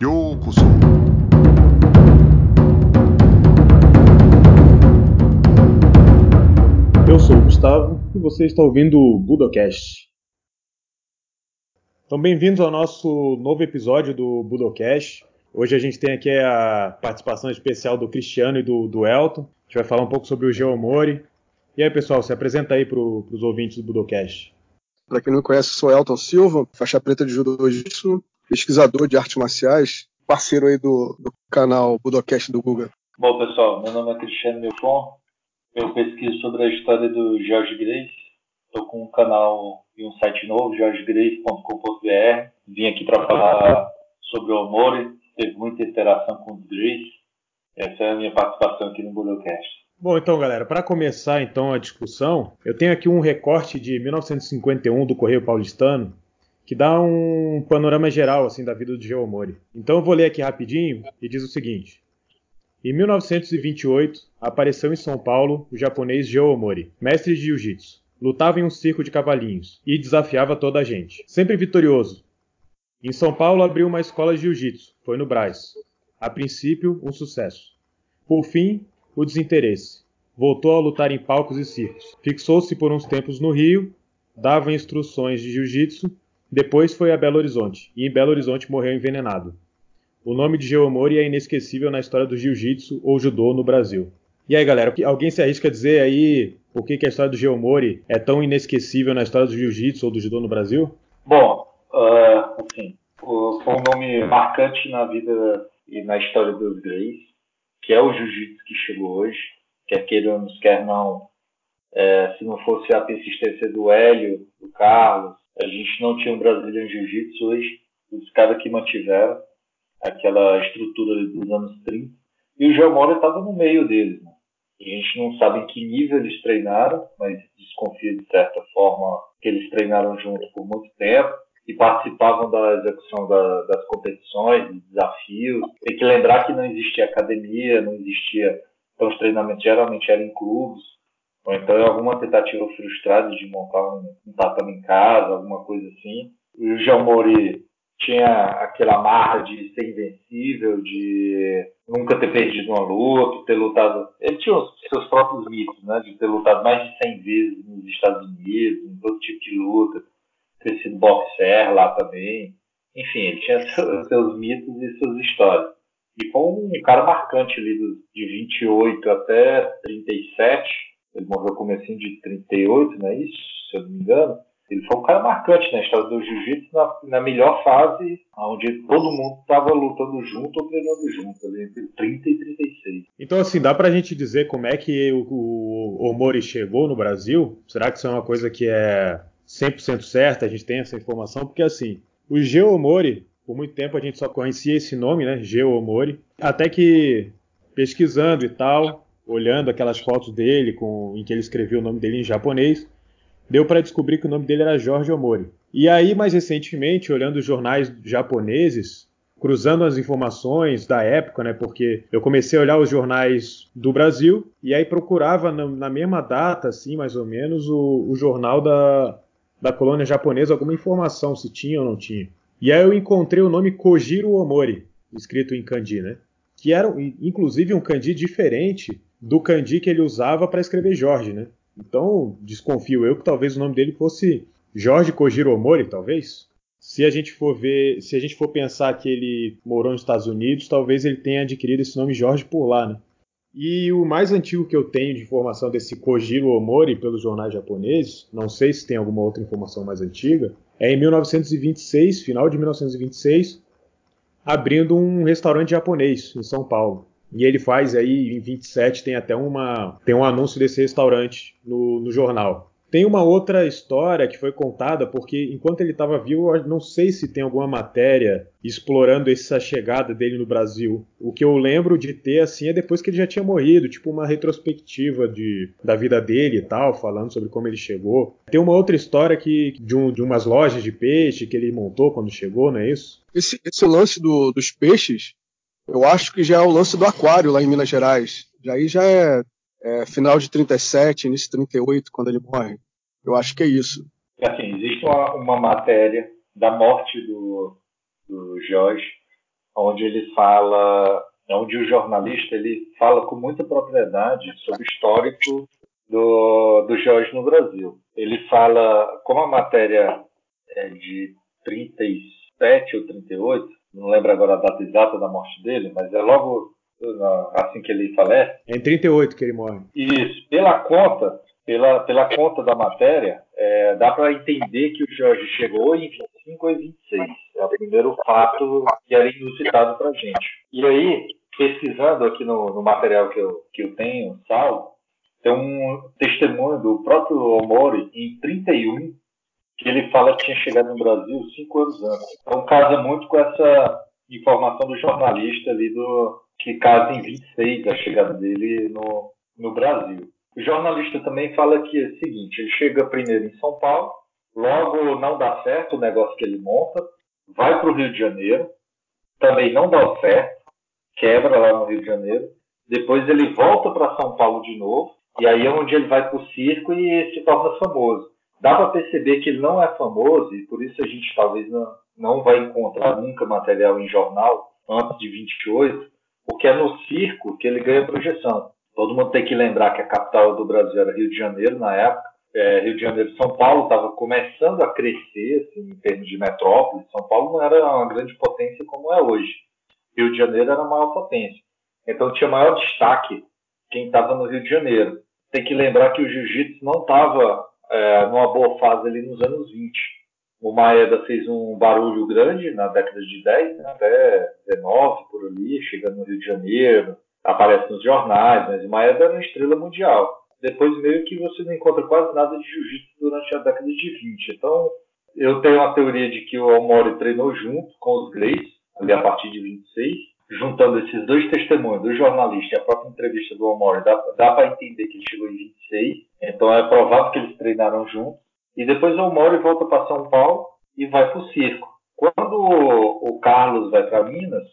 Yokoso. Eu sou o Gustavo e você está ouvindo o Budocast. Então, bem-vindos ao nosso novo episódio do Budocast. Hoje a gente tem aqui a participação especial do Cristiano e do, do Elton. A gente vai falar um pouco sobre o Geomori. E aí, pessoal, se apresenta aí para os ouvintes do Budocast. Para quem não me conhece, sou Elton Silva, faixa preta de judô jiu pesquisador de artes marciais, parceiro aí do, do canal Budocast do Google. Bom, pessoal, meu nome é Cristiano Milfon, eu pesquiso sobre a história do George Grace, estou com um canal e um site novo, georgegrace.com.br, vim aqui para falar sobre o Omori, teve muita interação com o Grace, essa é a minha participação aqui no Budocast. Bom, então, galera, para começar então a discussão, eu tenho aqui um recorte de 1951 do Correio Paulistano, que dá um panorama geral assim da vida do Geomori. Então eu vou ler aqui rapidinho e diz o seguinte: Em 1928, apareceu em São Paulo o japonês Geomori, mestre de jiu-jitsu. Lutava em um circo de cavalinhos e desafiava toda a gente, sempre vitorioso. Em São Paulo abriu uma escola de jiu-jitsu, foi no Brás. A princípio, um sucesso. Por fim, o desinteresse. Voltou a lutar em palcos e circos. Fixou-se por uns tempos no Rio, dava instruções de jiu-jitsu depois foi a Belo Horizonte, e em Belo Horizonte morreu envenenado. O nome de Geomori é inesquecível na história do jiu-jitsu ou judô no Brasil. E aí, galera, alguém se arrisca a dizer aí por que, que a história do Geomori é tão inesquecível na história do jiu-jitsu ou do judô no Brasil? Bom, uh, assim, foi um nome marcante na vida e na história dos Greys, que é o jiu-jitsu que chegou hoje, quer queiramos, quer não. É, se não fosse a persistência do Hélio, do Carlos, a gente não tinha um Brazilian Jiu-Jitsu hoje, os caras que mantiveram aquela estrutura dos anos 30. E o Geomora estava no meio deles. Né? A gente não sabe em que nível eles treinaram, mas desconfia de certa forma que eles treinaram junto por muito tempo e participavam da execução da, das competições, dos desafios. Tem que lembrar que não existia academia, não existia. Então, os treinamentos geralmente eram em clubes, ou então alguma tentativa frustrada de montar um, um tatame em casa, alguma coisa assim. E o João Mori tinha aquela marra de ser invencível, de nunca ter perdido uma luta, ter lutado. Ele tinha os seus próprios mitos, né? De ter lutado mais de 100 vezes nos Estados Unidos, em todo tipo de luta, ter sido boxer lá também. Enfim, ele tinha seus, seus mitos e suas histórias. E foi um cara marcante ali, de 28 até 37 ele morreu comecinho de 38, não é isso? Se eu não me engano. Ele foi um cara marcante na história do jiu-jitsu na, na, melhor fase, onde todo mundo estava lutando junto ou treinando junto, ali, entre 30 e 36. Então, assim, dá pra gente dizer como é que o, o, chegou no Brasil? Será que isso é uma coisa que é 100% certa? A gente tem essa informação? Porque, assim, o Geomori, por muito tempo a gente só conhecia esse nome, né? Geomori. Até que, pesquisando e tal, olhando aquelas fotos dele com, em que ele escreveu o nome dele em japonês, deu para descobrir que o nome dele era Jorge Omori. E aí, mais recentemente, olhando os jornais japoneses, cruzando as informações da época, né? Porque eu comecei a olhar os jornais do Brasil e aí procurava na, na mesma data, assim, mais ou menos, o, o, jornal da, da colônia japonesa, alguma informação se tinha ou não tinha. E aí eu encontrei o nome Kojiro Omori, escrito em kanji, né? Que era, inclusive, um kanji diferente do kanji que ele usava para escrever Jorge, né? Então, desconfio eu que talvez o nome dele fosse Jorge Kojiro Omori, talvez. Se a gente for ver, se a gente for pensar que ele morou nos Estados Unidos, talvez ele tenha adquirido esse nome Jorge por lá, né? E o mais antigo que eu tenho de informação desse Kojiro Omori pelos jornais japoneses, não sei se tem alguma outra informação mais antiga, é em 1926, final de 1926, abrindo um restaurante japonês em São Paulo. E ele faz aí em 27 tem até uma tem um anúncio desse restaurante no, no jornal. Tem uma outra história que foi contada porque enquanto ele estava vivo, eu não sei se tem alguma matéria explorando essa chegada dele no Brasil. O que eu lembro de ter assim é depois que ele já tinha morrido, tipo uma retrospectiva de, da vida dele e tal, falando sobre como ele chegou. Tem uma outra história que de, um, de umas lojas de peixe que ele montou quando chegou, não é isso? Esse, esse lance do, dos peixes eu acho que já é o lance do aquário lá em Minas Gerais. Já aí já é, é final de 37, início de 38, quando ele morre. Eu acho que é isso. Assim, existe uma, uma matéria da morte do, do Jorge onde ele fala, onde o jornalista ele fala com muita propriedade sobre o histórico do, do Jorge no Brasil. Ele fala, como a matéria é de 37 ou 38, não lembro agora a data exata da morte dele, mas é logo assim que ele falece. É em 38 que ele morre. Isso. Pela conta, pela, pela conta da matéria, é, dá para entender que o Jorge chegou em 25 ou 26. É o primeiro fato que era inusitado para gente. E aí, pesquisando aqui no, no, material que eu, que eu tenho, salvo, tem um testemunho do próprio Omori em 31, que ele fala que tinha chegado no Brasil cinco anos antes. Então casa muito com essa informação do jornalista ali do que casa em 26 a chegada dele no, no Brasil. O jornalista também fala que é o seguinte, ele chega primeiro em São Paulo, logo não dá certo o negócio que ele monta, vai para o Rio de Janeiro, também não dá certo, quebra lá no Rio de Janeiro, depois ele volta para São Paulo de novo, e aí é onde ele vai para o circo e se torna famoso. Dá para perceber que ele não é famoso, e por isso a gente talvez não, não vai encontrar nunca material em jornal antes de 28, porque é no circo que ele ganha projeção. Todo mundo tem que lembrar que a capital do Brasil era Rio de Janeiro na época. É, Rio de Janeiro e São Paulo estava começando a crescer assim, em termos de metrópole. São Paulo não era uma grande potência como é hoje. Rio de Janeiro era a maior potência. Então tinha maior destaque quem estava no Rio de Janeiro. Tem que lembrar que o jiu-jitsu não estava é, numa boa fase ali nos anos 20. O Maeda fez um barulho grande na década de 10, né, até 19 por ali, chegando no Rio de Janeiro, aparece nos jornais, mas o Maeda era uma estrela mundial. Depois meio que você não encontra quase nada de jiu-jitsu durante a década de 20. Então, eu tenho a teoria de que o Omori treinou junto com os Grace, ali a partir de 26, juntando esses dois testemunhos, do jornalista e a própria entrevista do Omori, dá, dá para entender que ele chegou em 26. Então é provável que eles treinaram juntos. E depois o Omori volta para São Paulo e vai para o circo. Quando o, o Carlos vai para Minas,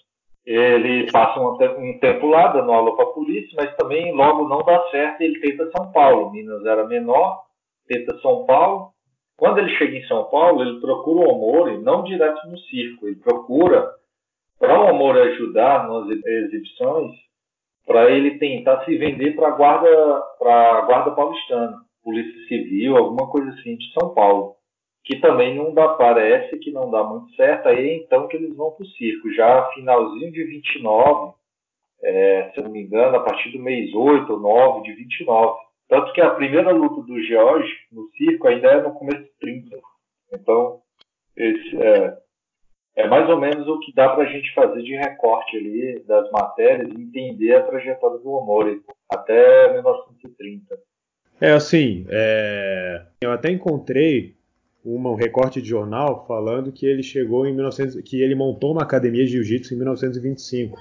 ele passa um, um tempo lá dando aula para a polícia, mas também logo não dá certo e ele tenta São Paulo. Minas era menor, tenta São Paulo. Quando ele chega em São Paulo, ele procura o Omori, não direto no circo, ele procura para o Omori ajudar nas exibições, para ele tentar se vender para a guarda, para guarda paulistana, polícia civil, alguma coisa assim de São Paulo que também não dá, parece que não dá muito certo, aí é então que eles vão para o circo. Já finalzinho de 29, é, se não me engano, a partir do mês 8 ou 9 de 29. Tanto que a primeira luta do George no circo ainda é no começo de 30. Então, esse é, é mais ou menos o que dá para a gente fazer de recorte ali das matérias e entender a trajetória do Omori até 1930. É assim, é, eu até encontrei uma, um recorte de jornal falando que ele chegou em 1900, que ele montou uma academia de jiu-jitsu em 1925.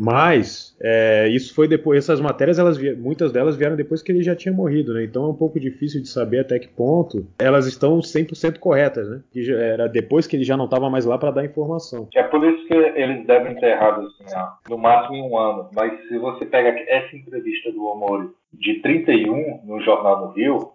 Mas é, isso foi depois, essas matérias, elas, muitas delas vieram depois que ele já tinha morrido, né? Então é um pouco difícil de saber até que ponto elas estão 100% corretas, né? Que era depois que ele já não estava mais lá para dar informação. É por isso que eles devem ter errado assim, no máximo em um ano. Mas se você pega essa entrevista do Omori de 31 no Jornal do Rio,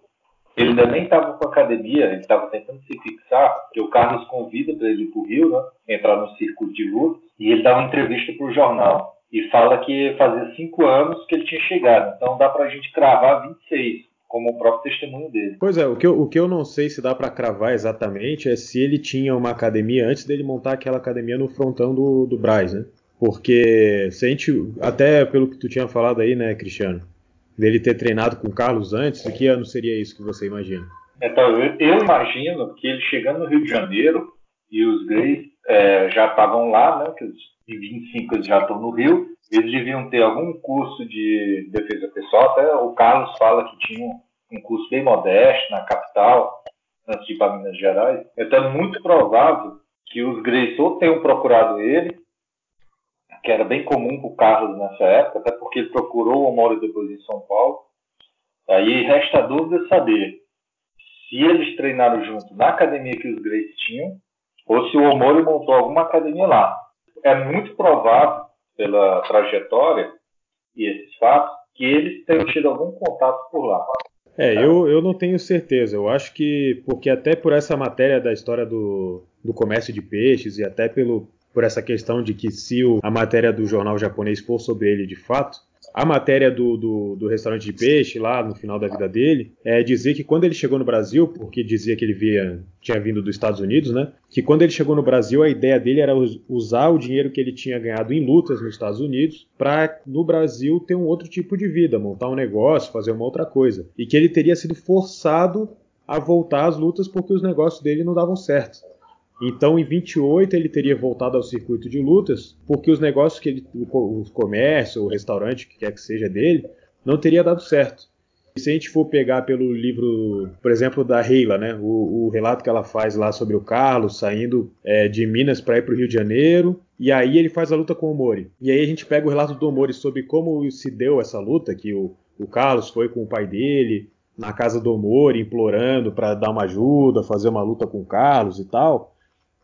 ele ainda nem estava com a academia, ele estava tentando se fixar, porque o Carlos convida para ele ir para o Rio, né, entrar no circuito de luta, e ele dá uma entrevista para o jornal e fala que fazia cinco anos que ele tinha chegado. Então dá para a gente cravar 26, como o próprio testemunho dele. Pois é, o que eu, o que eu não sei se dá para cravar exatamente é se ele tinha uma academia antes dele montar aquela academia no frontão do, do Braz, né? Porque se a gente, até pelo que tu tinha falado aí, né, Cristiano, dele ter treinado com o Carlos antes, de que ano seria isso que você imagina? Então, eu imagino que ele chegando no Rio de Janeiro e os Greys é, já estavam lá, né? Que em 25 eles já estão no Rio, eles deviam ter algum curso de defesa pessoal. Até o Carlos fala que tinha um curso bem modesto na capital, antes de ir para Minas Gerais. Então é muito provável que os Greys ou tenham procurado ele que era bem comum para o Carlos nessa época, até porque ele procurou o Omori depois em São Paulo. Aí resta a dúvida saber se eles treinaram junto na academia que os Grace tinham, ou se o Omori montou alguma academia lá. É muito provável, pela trajetória e esses fatos, que eles tenham tido algum contato por lá. É, eu, eu não tenho certeza. Eu acho que, porque até por essa matéria da história do, do comércio de peixes e até pelo por essa questão de que se o, a matéria do jornal japonês for sobre ele de fato, a matéria do, do, do, restaurante de peixe, lá no final da vida dele, é dizer que quando ele chegou no Brasil, porque dizia que ele via, tinha vindo dos Estados Unidos, né? Que quando ele chegou no Brasil, a ideia dele era usar o dinheiro que ele tinha ganhado em lutas nos Estados Unidos para, no Brasil, ter um outro tipo de vida, montar um negócio, fazer uma outra coisa. E que ele teria sido forçado a voltar às lutas porque os negócios dele não davam certo. Então, em 28, ele teria voltado ao circuito de lutas, porque os negócios que ele, o, comércio, o restaurante, o que quer que seja dele, não teria dado certo. E se a gente for pegar pelo livro, por exemplo, da Reila, né, o, o relato que ela faz lá sobre o Carlos saindo é, de Minas para ir para o Rio de Janeiro, e aí ele faz a luta com o Mori. E aí a gente pega o relato do Mori sobre como se deu essa luta, que o, o Carlos foi com o pai dele na casa do Mori implorando para dar uma ajuda, fazer uma luta com o Carlos e tal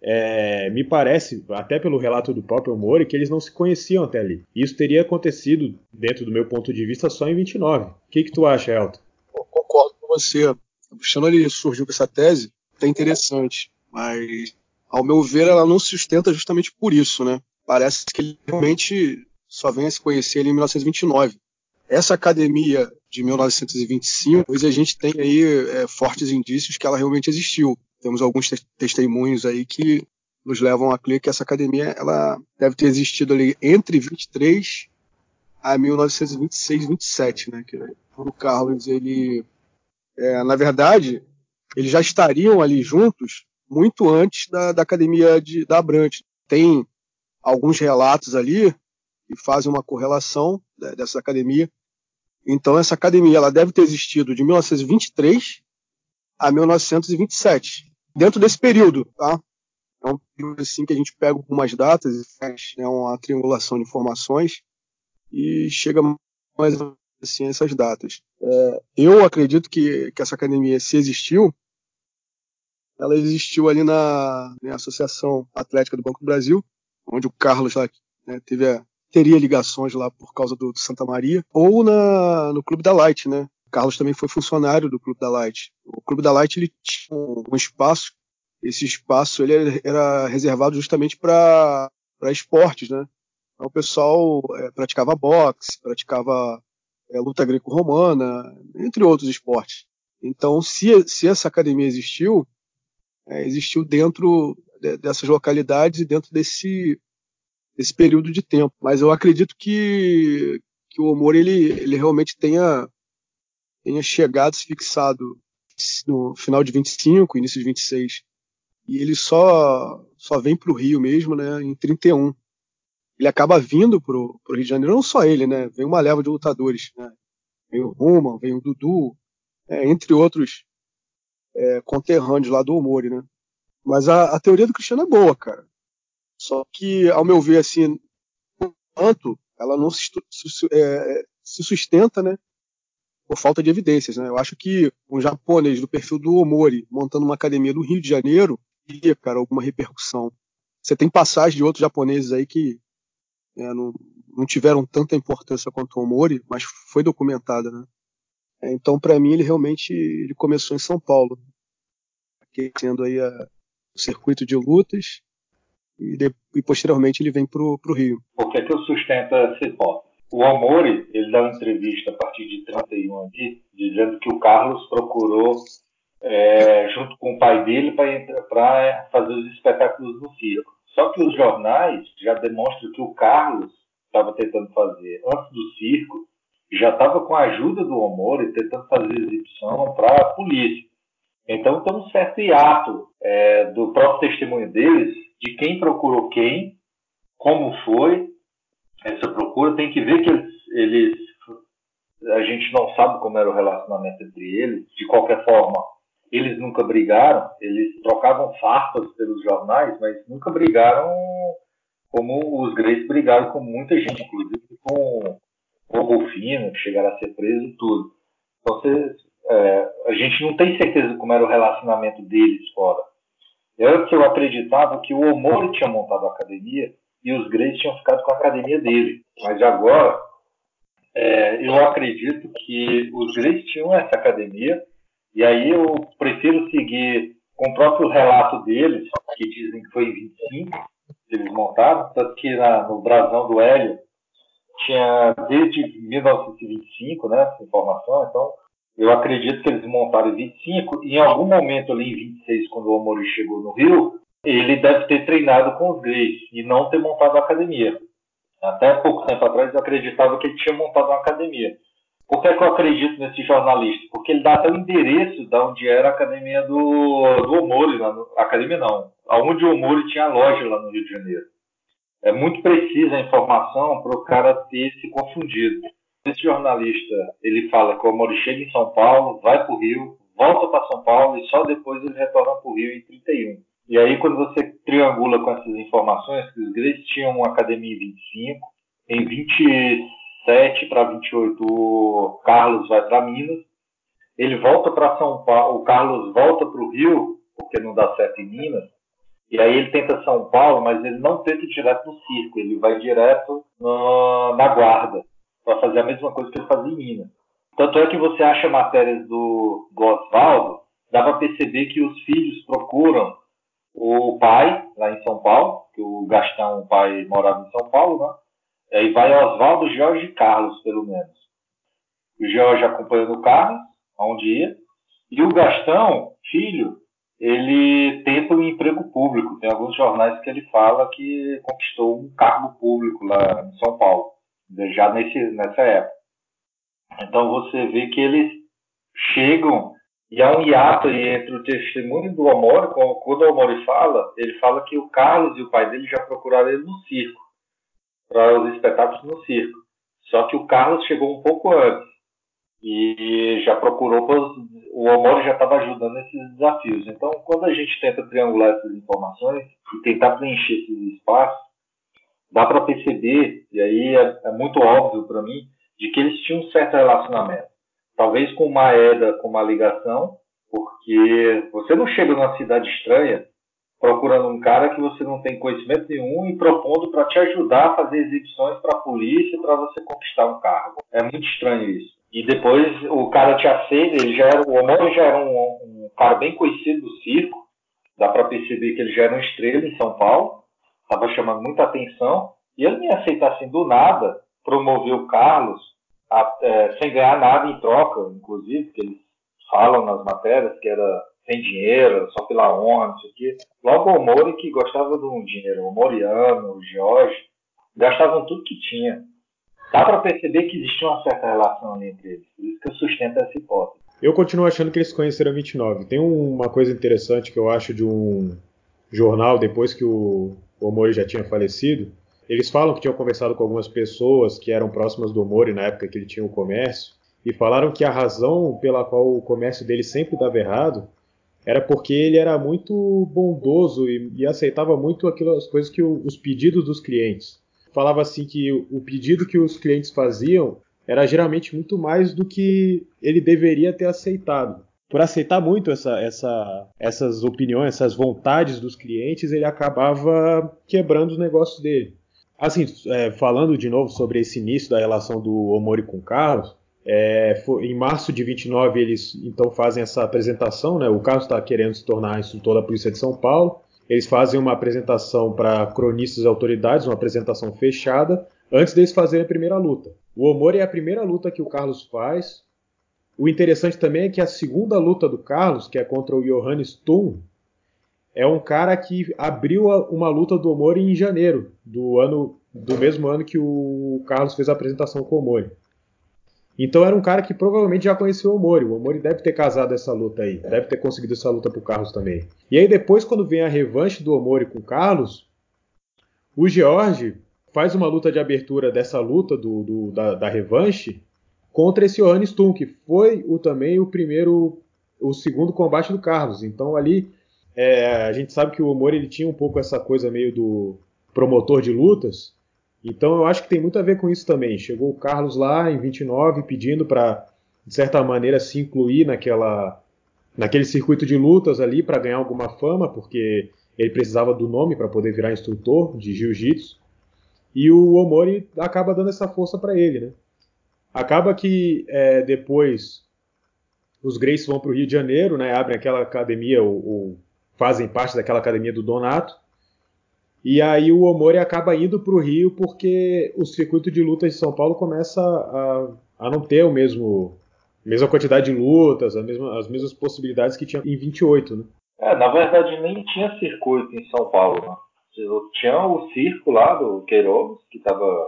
é, me parece, até pelo relato do próprio Mori, que eles não se conheciam até ali. Isso teria acontecido, dentro do meu ponto de vista, só em 29. O que, que tu acha, Elton? Eu concordo com você. O Cristiano ele surgiu com essa tese, é interessante, mas ao meu ver ela não se sustenta justamente por isso, né? Parece que ele realmente só vem a se conhecer ali em 1929. Essa academia de 1925, pois a gente tem aí é, fortes indícios que ela realmente existiu temos alguns te testemunhos aí que nos levam a crer que essa academia ela deve ter existido ali entre 23 a 1926, 27, né? Que o Carlos ele, é, na verdade, eles já estariam ali juntos muito antes da, da academia de, da Abrante. Tem alguns relatos ali que fazem uma correlação dessa academia. Então essa academia ela deve ter existido de 1923 a 1927 dentro desse período, tá? É um período assim que a gente pega algumas datas e faz né, uma triangulação de informações e chega mais assim essas datas. É, eu acredito que, que essa academia, se existiu, ela existiu ali na, na Associação Atlética do Banco do Brasil, onde o Carlos lá, né, teve a, teria ligações lá por causa do, do, Santa Maria, ou na, no Clube da Light, né? Carlos também foi funcionário do Clube da Light. O Clube da Light ele tinha um espaço, esse espaço ele era reservado justamente para esportes, né? Então, o pessoal é, praticava boxe, praticava é, luta greco-romana, entre outros esportes. Então, se, se essa academia existiu, é, existiu dentro de, dessas localidades e dentro desse, desse período de tempo. Mas eu acredito que, que o humor ele, ele realmente tenha tenha chegado, se fixado no final de 25, início de 26. E ele só, só vem para o Rio mesmo, né, em 31. Ele acaba vindo para o Rio de Janeiro, não só ele, né, vem uma leva de lutadores. Né, vem o Ruma, vem o Dudu, é, entre outros é, conterrâneos lá do Omori, né. Mas a, a, teoria do Cristiano é boa, cara. Só que, ao meu ver, assim, tanto ela não se, é, se sustenta, né, por falta de evidências. Né? Eu acho que um japonês do perfil do Omori montando uma academia no Rio de Janeiro teria, cara, alguma repercussão. Você tem passagens de outros japoneses aí que é, não, não, tiveram tanta importância quanto o Omori, mas foi documentada, né? É, então, para mim, ele realmente ele começou em São Paulo, aquecendo aí a, o circuito de lutas e, de, e posteriormente ele vem para o Rio. Por que, que eu sustento essa hipótese? O Amori, ele dá uma entrevista a partir de 31 aqui, dizendo que o Carlos procurou, é, junto com o pai dele, para fazer os espetáculos no circo. Só que os jornais já demonstram que o Carlos estava tentando fazer antes do circo, já estava com a ajuda do Omori tentando fazer exibição para a polícia. Então tem um certo hiato é, do próprio testemunho deles de quem procurou quem, como foi essa procura, tem que ver que eles, eles, a gente não sabe como era o relacionamento entre eles, de qualquer forma, eles nunca brigaram, eles trocavam farpas pelos jornais, mas nunca brigaram como os Greys brigaram com muita gente, inclusive com, com o Rufino, que chegaram a ser preso e tudo. Então, você, é, a gente não tem certeza como era o relacionamento deles fora. Eu que eu acreditava que o Omori tinha montado a academia e os Greys tinham ficado com a academia dele. Mas agora, é, eu acredito que os Greys tinham essa academia, e aí eu prefiro seguir com o próprio relato deles, que dizem que foi em 25, que eles montaram, tanto que na, no brasão do Hélio tinha desde 1925, né, essa informação, então eu acredito que eles montaram em 25, e em algum momento ali em 26, quando o Omori chegou no Rio, ele deve ter treinado com os gays e não ter montado a academia. Até pouco tempo atrás eu acreditava que ele tinha montado uma academia. Por que, é que eu acredito nesse jornalista? Porque ele dá até o endereço de onde era a academia do, do Omori, lá no, academia não, aonde o Omori tinha loja lá no Rio de Janeiro. É muito precisa a informação para o cara ter se confundido. Esse jornalista, ele fala que o Omori chega em São Paulo, vai para o Rio, volta para São Paulo e só depois ele retorna para o Rio em 31. E aí, quando você triangula com essas informações, que os Greys tinham uma academia em 25, em 27 para 28 o Carlos vai para Minas, ele volta para São Paulo, o Carlos volta para o Rio, porque não dá certo em Minas, e aí ele tenta São Paulo, mas ele não tenta direto no circo, ele vai direto no, na guarda, para fazer a mesma coisa que ele fazia em Minas. Tanto é que você acha matérias do, do Oswaldo, dá para perceber que os filhos procuram o pai, lá em São Paulo, que o Gastão, o pai, morava em São Paulo, né? Aí vai Oswaldo, Jorge e Carlos, pelo menos. O Jorge acompanhando o Carlos, aonde ia, e o Gastão, filho, ele tenta um emprego público. Tem alguns jornais que ele fala que conquistou um cargo público lá em São Paulo, já nesse, nessa época. Então você vê que eles chegam e há um hiato entre o testemunho do Omori, quando o Omori fala, ele fala que o Carlos e o pai dele já procuraram ele no circo, para os espetáculos no circo. Só que o Carlos chegou um pouco antes e já procurou, o Omori já estava ajudando nesses desafios. Então, quando a gente tenta triangular essas informações e tentar preencher esses espaços, dá para perceber, e aí é, é muito óbvio para mim, de que eles tinham um certo relacionamento talvez com uma EDA, com uma ligação, porque você não chega numa cidade estranha procurando um cara que você não tem conhecimento nenhum e propondo para te ajudar a fazer exibições para a polícia para você conquistar um cargo. É muito estranho isso. E depois o cara te aceita, ele já era, o Omori já era um, um cara bem conhecido do circo, dá para perceber que ele já era uma estrela em São Paulo, estava chamando muita atenção, e ele me aceita assim do nada, promover o Carlos, a, é, sem ganhar nada em troca, inclusive, que eles falam nas matérias que era sem dinheiro, só pela honra, não sei o quê. Logo o Mori, que gostava de um dinheiro, o Moriano, o Jorge, gastavam tudo que tinha. Dá para perceber que existia uma certa relação entre eles, por isso que eu sustento essa hipótese. Eu continuo achando que eles conheceram em 29. Tem uma coisa interessante que eu acho de um jornal, depois que o Omori já tinha falecido, eles falam que tinham conversado com algumas pessoas que eram próximas do Mori na época que ele tinha o comércio e falaram que a razão pela qual o comércio dele sempre dava errado era porque ele era muito bondoso e, e aceitava muito aquelas coisas que o, os pedidos dos clientes. Falava assim que o, o pedido que os clientes faziam era geralmente muito mais do que ele deveria ter aceitado. Por aceitar muito essa, essa, essas opiniões, essas vontades dos clientes, ele acabava quebrando os negócios dele. Assim, é, falando de novo sobre esse início da relação do Omori com o Carlos, é, foi, em março de 29 eles então fazem essa apresentação, né? O Carlos está querendo se tornar instrutor da Polícia de São Paulo. Eles fazem uma apresentação para cronistas e autoridades, uma apresentação fechada, antes deles fazerem a primeira luta. O Omori é a primeira luta que o Carlos faz. O interessante também é que a segunda luta do Carlos, que é contra o Johannes Thun, é um cara que abriu uma luta do Omori em janeiro do ano do mesmo ano que o Carlos fez a apresentação com o Omori. Então era um cara que provavelmente já conheceu o Omori. O Omori deve ter casado essa luta aí, deve ter conseguido essa luta pro Carlos também. E aí depois quando vem a revanche do Omori com o Carlos, o George faz uma luta de abertura dessa luta do, do da, da, revanche contra esse Johannes Tum, que foi o, também o primeiro, o segundo combate do Carlos. Então ali é, a gente sabe que o Omori ele tinha um pouco essa coisa meio do promotor de lutas. Então eu acho que tem muito a ver com isso também. Chegou o Carlos lá em 29 pedindo para, de certa maneira, se incluir naquela, naquele circuito de lutas ali para ganhar alguma fama, porque ele precisava do nome para poder virar instrutor de jiu-jitsu. E o Omori acaba dando essa força para ele, né? Acaba que é, depois os Grace vão para o Rio de Janeiro, né? Abrem aquela academia, o, o fazem parte daquela academia do Donato. E aí o Omori acaba indo para o Rio porque o circuito de lutas de São Paulo começa a, a não ter o mesmo mesma quantidade de lutas, mesma, as mesmas possibilidades que tinha em 28, né? É, na verdade nem tinha circuito em São Paulo, né? Tinha o circo lá do Queiroz, que estava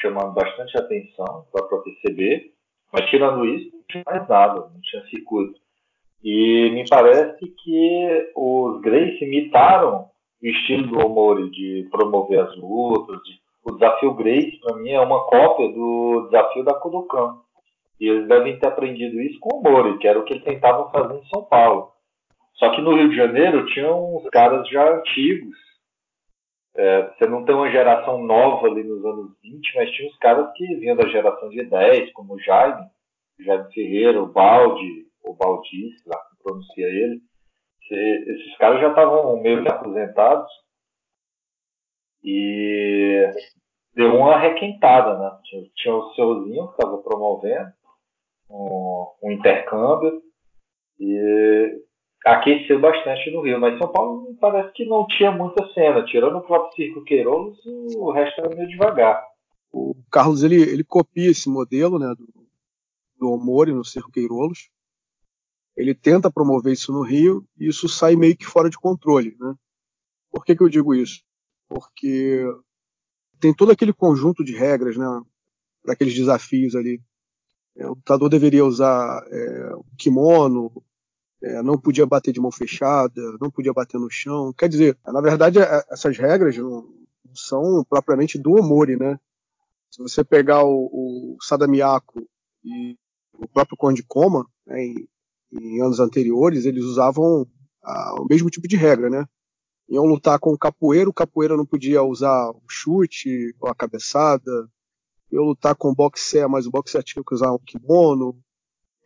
chamando bastante atenção para a PCB, mas tirando isso, não tinha mais nada, não tinha circuito. E me parece que os Grace imitaram o estilo do Omori de promover as lutas. De... O desafio Grace, para mim, é uma cópia do desafio da Kodokan. E eles devem ter aprendido isso com o Omori, que era o que eles tentavam fazer em São Paulo. Só que no Rio de Janeiro tinham uns caras já antigos. É, você não tem uma geração nova ali nos anos 20, mas tinha uns caras que vinham da geração de 10, como o Jaime, Jaime Ferreira, o Baldi, o Baldice, lá que pronuncia ele. Esses caras já estavam meio que aposentados e deu uma requentada, né? Tinha, tinha o Seuzinho que estava promovendo um, um intercâmbio e aqueceu bastante no Rio, mas São Paulo parece que não tinha muita cena, tirando o próprio Circo Queiroz, o resto era meio devagar. O Carlos ele, ele copia esse modelo né, do, do Omori no Circo Queiroz. Ele tenta promover isso no Rio e isso sai meio que fora de controle. Né? Por que, que eu digo isso? Porque tem todo aquele conjunto de regras né, para aqueles desafios ali. É, o lutador deveria usar é, o kimono, é, não podia bater de mão fechada, não podia bater no chão. Quer dizer, na verdade, é, essas regras não são propriamente do Omori, né? Se você pegar o, o e o próprio Conde Koma, né, em, em, anos anteriores, eles usavam a, o mesmo tipo de regra, né? Iam lutar com o capoeira, o capoeira não podia usar o chute ou a cabeçada. Iam lutar com o boxer, mas o boxer tinha que usar um kimono.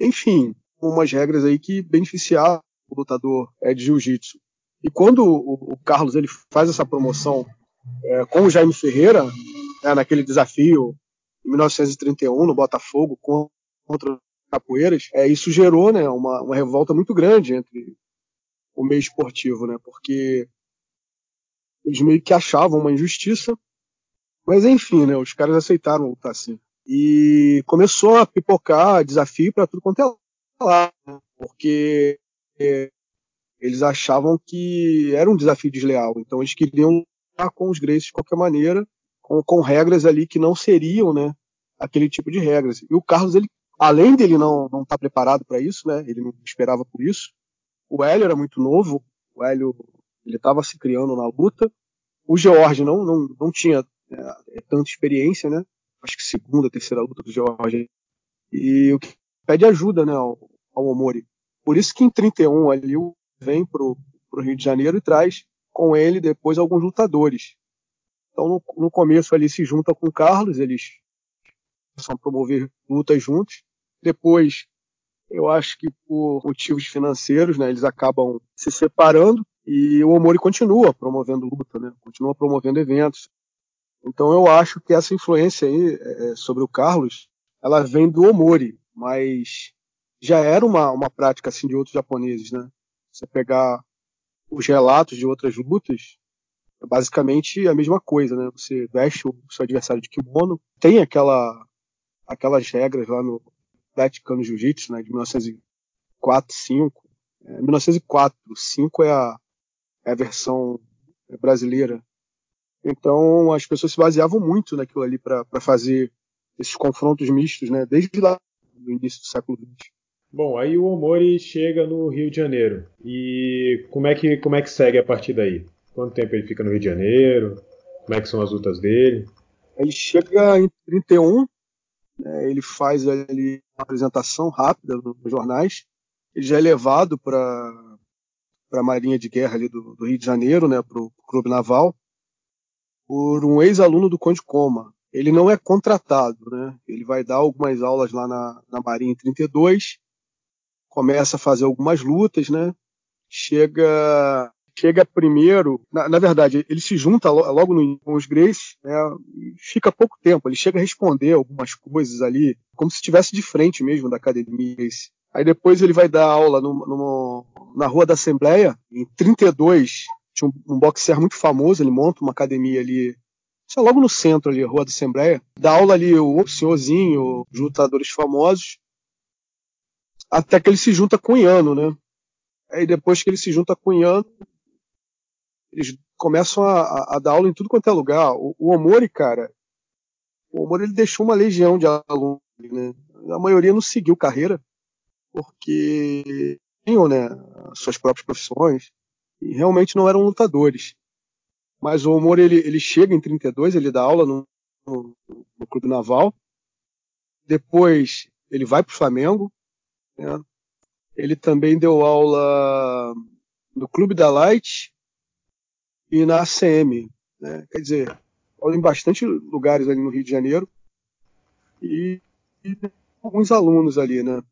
Enfim, umas regras aí que beneficiavam o lutador é, de jiu-jitsu. E quando o, o, Carlos ele faz essa promoção é, com o Jaime Ferreira, né, naquele desafio em 1931 no Botafogo contra capoeiras, é, isso gerou né, uma, uma revolta muito grande entre o meio esportivo, né, porque eles meio que achavam uma injustiça, mas enfim, né, os caras aceitaram lutar assim. E começou a pipocar desafio para tudo quanto é lá, porque é, eles achavam que era um desafio desleal. Então eles queriam lutar com os Graces de qualquer maneira, com, com, regras ali que não seriam, né, aquele tipo de regras. E o Carlos, ele, além dele não não estar tá preparado para isso, né, ele não esperava por isso. O Hélio era muito novo, o Hélio ele estava se criando na luta. O George não não, não tinha é, tanta experiência, né? Acho que segunda, terceira luta do George. E o que pede ajuda né, ao, ao Omori. Por isso que em 31 ali vem pro, pro Rio de Janeiro e traz com ele depois alguns lutadores. Então no, no começo ali se junta com o Carlos, eles a promover lutas juntos. Depois, eu acho que por motivos financeiros, né, eles acabam se separando e o Omori continua promovendo luta, né, continua promovendo eventos. Então eu acho que essa influência aí é, sobre o Carlos, ela vem do Omori, mas já era uma, uma prática assim de outros japoneses, né? Você pegar os relatos de outras lutas, é basicamente a mesma coisa, né? Você veste o seu adversário de kimono, tem aquela aquelas regras lá no Vaticano Jiu-Jitsu, né, de 1904, 5. É, 1904, 5 é a, é a versão brasileira. Então as pessoas se baseavam muito naquilo ali para fazer esses confrontos mistos, né, desde lá no início do século XX. Bom, aí o Omori chega no Rio de Janeiro. E como é que, como é que segue a partir daí? Quanto tempo ele fica no Rio de Janeiro? Como é que são as lutas dele? Ele chega em 31, né, ele faz ali uma apresentação rápida nos jornais. Ele já é levado para a Marinha de Guerra ali do, do, Rio de Janeiro, né, para o Clube Naval, por um ex-aluno do Conde Coma, ele não é contratado, né? Ele vai dar algumas aulas lá na, na Marinha em 32, começa a fazer algumas lutas, né? Chega chega primeiro, na, na verdade, ele se junta logo no, com os Grace, né, fica pouco tempo, ele chega a responder algumas coisas ali, como se estivesse de frente mesmo da academia. Aí depois ele vai dar aula no, no, na Rua da Assembleia, em 32, tinha um, um boxer muito famoso, ele monta uma academia ali, só logo no centro ali, Rua da Assembleia, dá aula ali o senhorzinho, os lutadores famosos, até que ele se junta com o Iano, né? Aí depois que ele se junta com o Iano, eles começam a, a, dar aula em tudo quanto é lugar. O, o Omori, cara, o Omori ele deixou uma legião de alunos, né? A maioria não seguiu carreira, porque tinham, né, suas próprias profissões, e realmente não eram lutadores. Mas o Omori, ele, ele chega em 32, ele dá aula no, no, no Clube Naval, depois ele vai para o Flamengo, né? ele também deu aula no Clube da Light, e na ACM. Né? Quer dizer, em bastante lugares ali no Rio de Janeiro e, e alguns alunos ali, né?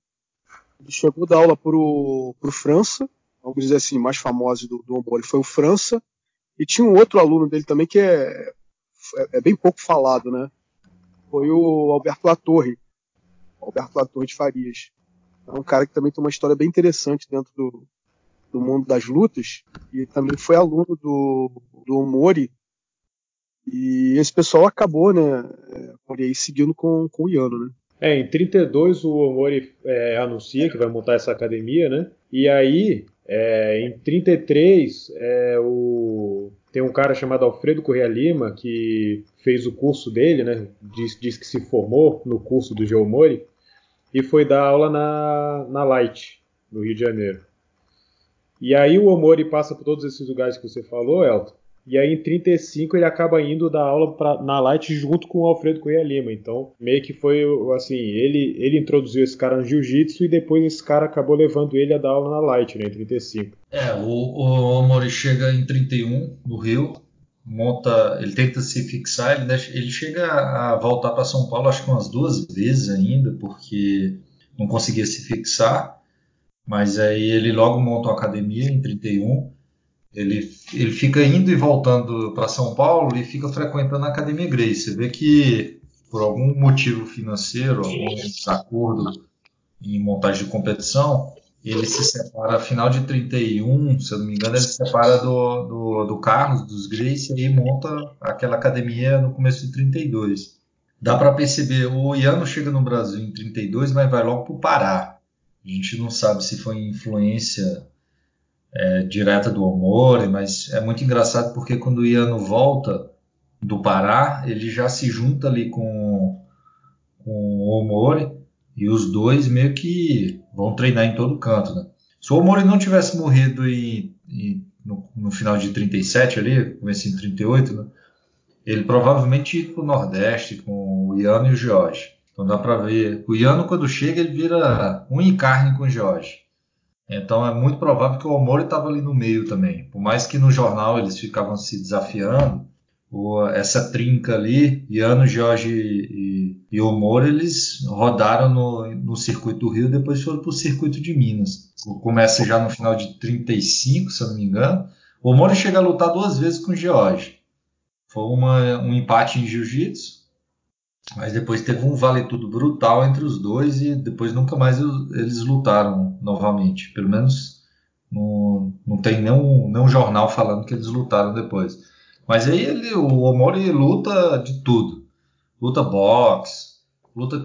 Ele chegou a dar aula para o França, dizer assim, mais famoso do, do foi o França, e tinha um outro aluno dele também que é, é, é bem pouco falado, né? Foi o Alberto Latorre, Alberto Latorre de Farias. É um cara que também tem uma história bem interessante dentro do, do mundo das lutas e também foi aluno do, do Omori. E esse pessoal acabou, né, por aí seguindo com, com o Yano, né? É, em 32 o Omori é, anuncia que vai montar essa academia, né? E aí, é, em 33, é, o... tem um cara chamado Alfredo Correa Lima que fez o curso dele, né? Diz, diz que se formou no curso do Geomori e foi dar aula na, na Light, no Rio de Janeiro. E aí o Omori passa por todos esses lugares que você falou, Elton. E aí em 35 ele acaba indo dar aula pra, na Light junto com o Alfredo Cunha Lima. Então meio que foi assim, ele, ele introduziu esse cara no Jiu-Jitsu e depois esse cara acabou levando ele a dar aula na Light, né, em 35. É, o, o Omori chega em 31 no Rio, monta, ele tenta se fixar, ele, deixa, ele chega a voltar para São Paulo acho que umas duas vezes ainda, porque não conseguia se fixar. Mas aí ele logo monta uma academia em 31. Ele, ele fica indo e voltando para São Paulo e fica frequentando a Academia Grace. Você vê que por algum motivo financeiro, algum desacordo em montagem de competição, ele se separa final de 31, se eu não me engano, ele se separa do, do, do Carlos, dos Grace, e monta aquela academia no começo de 32. Dá para perceber, o Iano chega no Brasil em 32, mas vai logo para o Pará. A gente não sabe se foi influência é, direta do Omori, mas é muito engraçado porque quando o Iano volta do Pará, ele já se junta ali com, com o Omori e os dois meio que vão treinar em todo canto. Né? Se o Omori não tivesse morrido em, em, no, no, final de 37 ali, começo em 38, né? ele provavelmente ia para o Nordeste com o Iano e o Jorge. Então dá para ver. O Iano, quando chega, ele vira um em carne com o Jorge. Então é muito provável que o Omori estava ali no meio também. Por mais que no jornal eles ficavam se desafiando, essa trinca ali, Iano, Jorge e, e Omori, eles rodaram no, no circuito do Rio, depois foram para o circuito de Minas. Começa já no final de 35, se eu não me engano. O Omori chega a lutar duas vezes com o Jorge. Foi uma, um empate em jiu-jitsu mas depois teve um vale tudo brutal entre os dois e depois nunca mais eles lutaram novamente. Pelo menos não, tem nenhum, nenhum jornal falando que eles lutaram depois. Mas aí ele, o Omori luta de tudo. Luta boxe, luta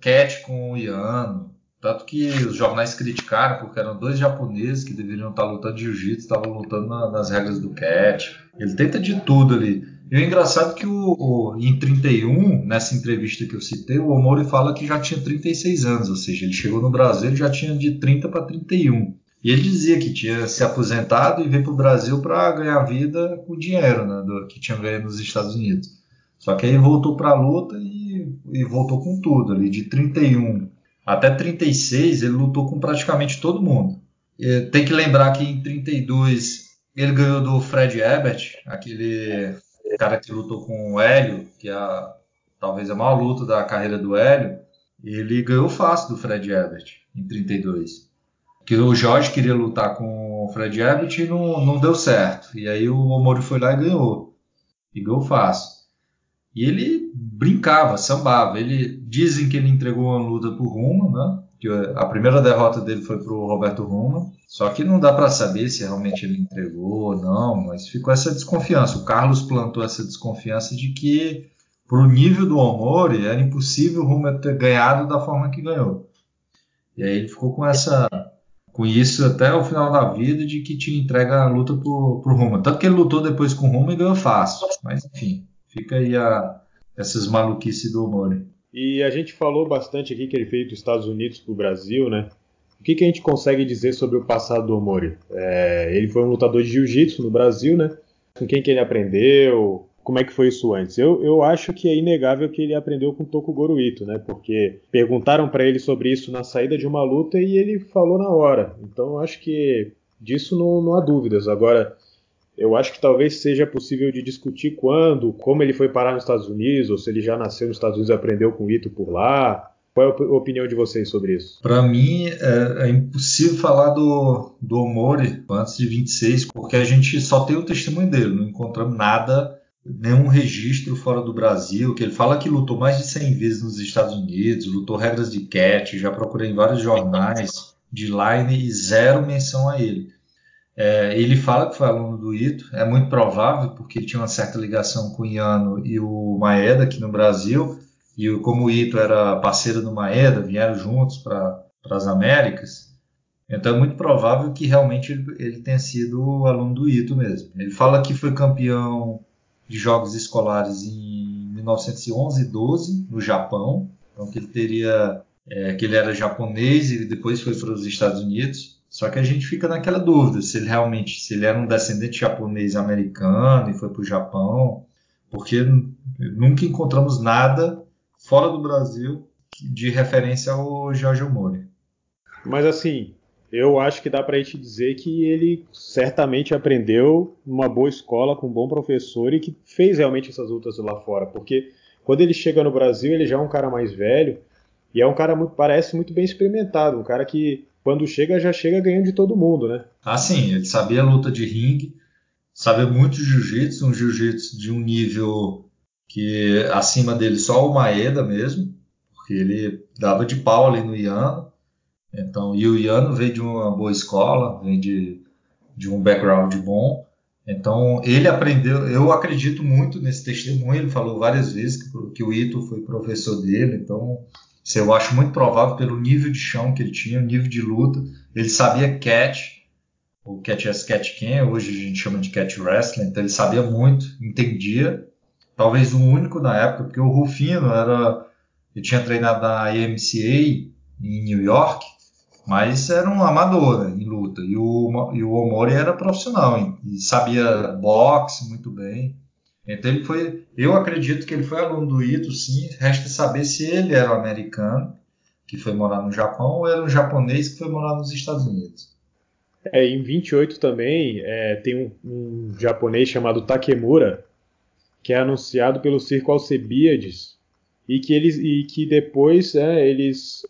cat com o Iano. Tanto que os jornais criticaram porque eram dois japoneses que deveriam estar lutando jiu-jitsu, estavam lutando na, nas regras do cat. Ele tenta de tudo ali. E o engraçado é que o, o, em 31, nessa entrevista que eu citei, o Omori fala que já tinha 36 anos, ou seja, ele chegou no Brasil e já tinha de 30 para 31. E ele dizia que tinha se aposentado e veio para o Brasil para ganhar vida com dinheiro né, do, que tinha ganho nos Estados Unidos. Só que aí voltou para a luta e, e voltou com tudo. Ali de 31 até 36, ele lutou com praticamente todo mundo. E tem que lembrar que em 32 ele ganhou do Fred Ebert, aquele cara que lutou com o Hélio, que é a, talvez a maior luta da carreira do Hélio, ele ganhou fácil do Fred Everett em 32. Que o Jorge queria lutar com o Fred Everett e não, não deu certo. E aí o Omori foi lá e ganhou. E ganhou fácil. E ele brincava, sambava. Ele dizem que ele entregou uma luta pro Ruma, né? que a primeira derrota dele foi para o Roberto Roma, só que não dá para saber se realmente ele entregou ou não, mas ficou essa desconfiança. O Carlos plantou essa desconfiança de que, para o nível do Omori, era impossível o Roma ter ganhado da forma que ganhou. E aí ele ficou com essa com isso até o final da vida de que tinha entrega a luta pro, pro Roma. Tanto que ele lutou depois com o Roma e ganhou fácil. Mas enfim, fica aí a, essas maluquices do Omori. E a gente falou bastante aqui que ele veio dos Estados Unidos para o Brasil, né? O que, que, a gente consegue dizer sobre o passado do Omori? É, ele foi um lutador de jiu-jitsu no Brasil, né? Com quem que ele aprendeu? Como é que foi isso antes? Eu, eu acho que é inegável que ele aprendeu com Toku Goruito, né? Porque perguntaram para ele sobre isso na saída de uma luta e ele falou na hora. Então eu acho que disso não, não há dúvidas. Agora, eu acho que talvez seja possível de discutir quando, como ele foi parar nos Estados Unidos, ou se ele já nasceu nos Estados Unidos e aprendeu com o Ito por lá. Qual é a opinião de vocês sobre isso? Para mim, é, é, impossível falar do, do Omori antes de 26, porque a gente só tem o testemunho dele, não encontramos nada, nenhum registro fora do Brasil, que ele fala que lutou mais de 100 vezes nos Estados Unidos, lutou regras de catch, já procurei em vários jornais de line e zero menção a ele. É, ele fala que foi aluno do Ito, é muito provável, porque ele tinha uma certa ligação com o Iano e o Maeda aqui no Brasil, e como o Ito era parceiro do Maeda, vieram juntos para as Américas, então é muito provável que realmente ele, ele, tenha sido aluno do Ito mesmo. Ele fala que foi campeão de jogos escolares em 1911 e 12 no Japão, então que ele teria é, que ele era japonês e depois foi para os Estados Unidos só que a gente fica naquela dúvida se ele realmente, se ele era um descendente japonês americano e foi para o Japão, porque nunca encontramos nada fora do Brasil de referência ao Jorge Mori. Mas assim, eu acho que dá para a gente dizer que ele certamente aprendeu numa boa escola, com um bom professor e que fez realmente essas lutas lá fora, porque quando ele chega no Brasil, ele já é um cara mais velho e é um cara muito, parece muito bem experimentado, um cara que quando chega, já chega ganhando de todo mundo, né? Ah, sim, ele sabia luta de ringue, sabia muito jiu-jitsu, um jiu-jitsu de um nível que acima dele só o Maeda mesmo, porque ele dava de pau ali no Iano. Então, e o Iano veio de uma boa escola, vem de, de um background bom. Então, ele aprendeu, eu acredito muito nesse testemunho, ele falou várias vezes que, que o Ito foi professor dele, então eu acho muito provável pelo nível de chão que ele tinha, o nível de luta. Ele sabia catch, o catch as catch quem, hoje a gente chama de catch wrestling, então ele sabia muito, entendia. Talvez o único na época, porque o Rufino era, ele tinha treinado na IMCA em New York, mas era um amador né, em luta. E o, e o Omori era profissional e sabia boxe muito bem. Então ele foi, eu acredito que ele foi aluno do Ito, sim. Resta saber se ele era um americano que foi morar no Japão ou era um japonês que foi morar nos Estados Unidos. É, em 28 também é, tem um, um, japonês chamado Takemura que é anunciado pelo Circo Alcebiades e que eles e que depois é, eles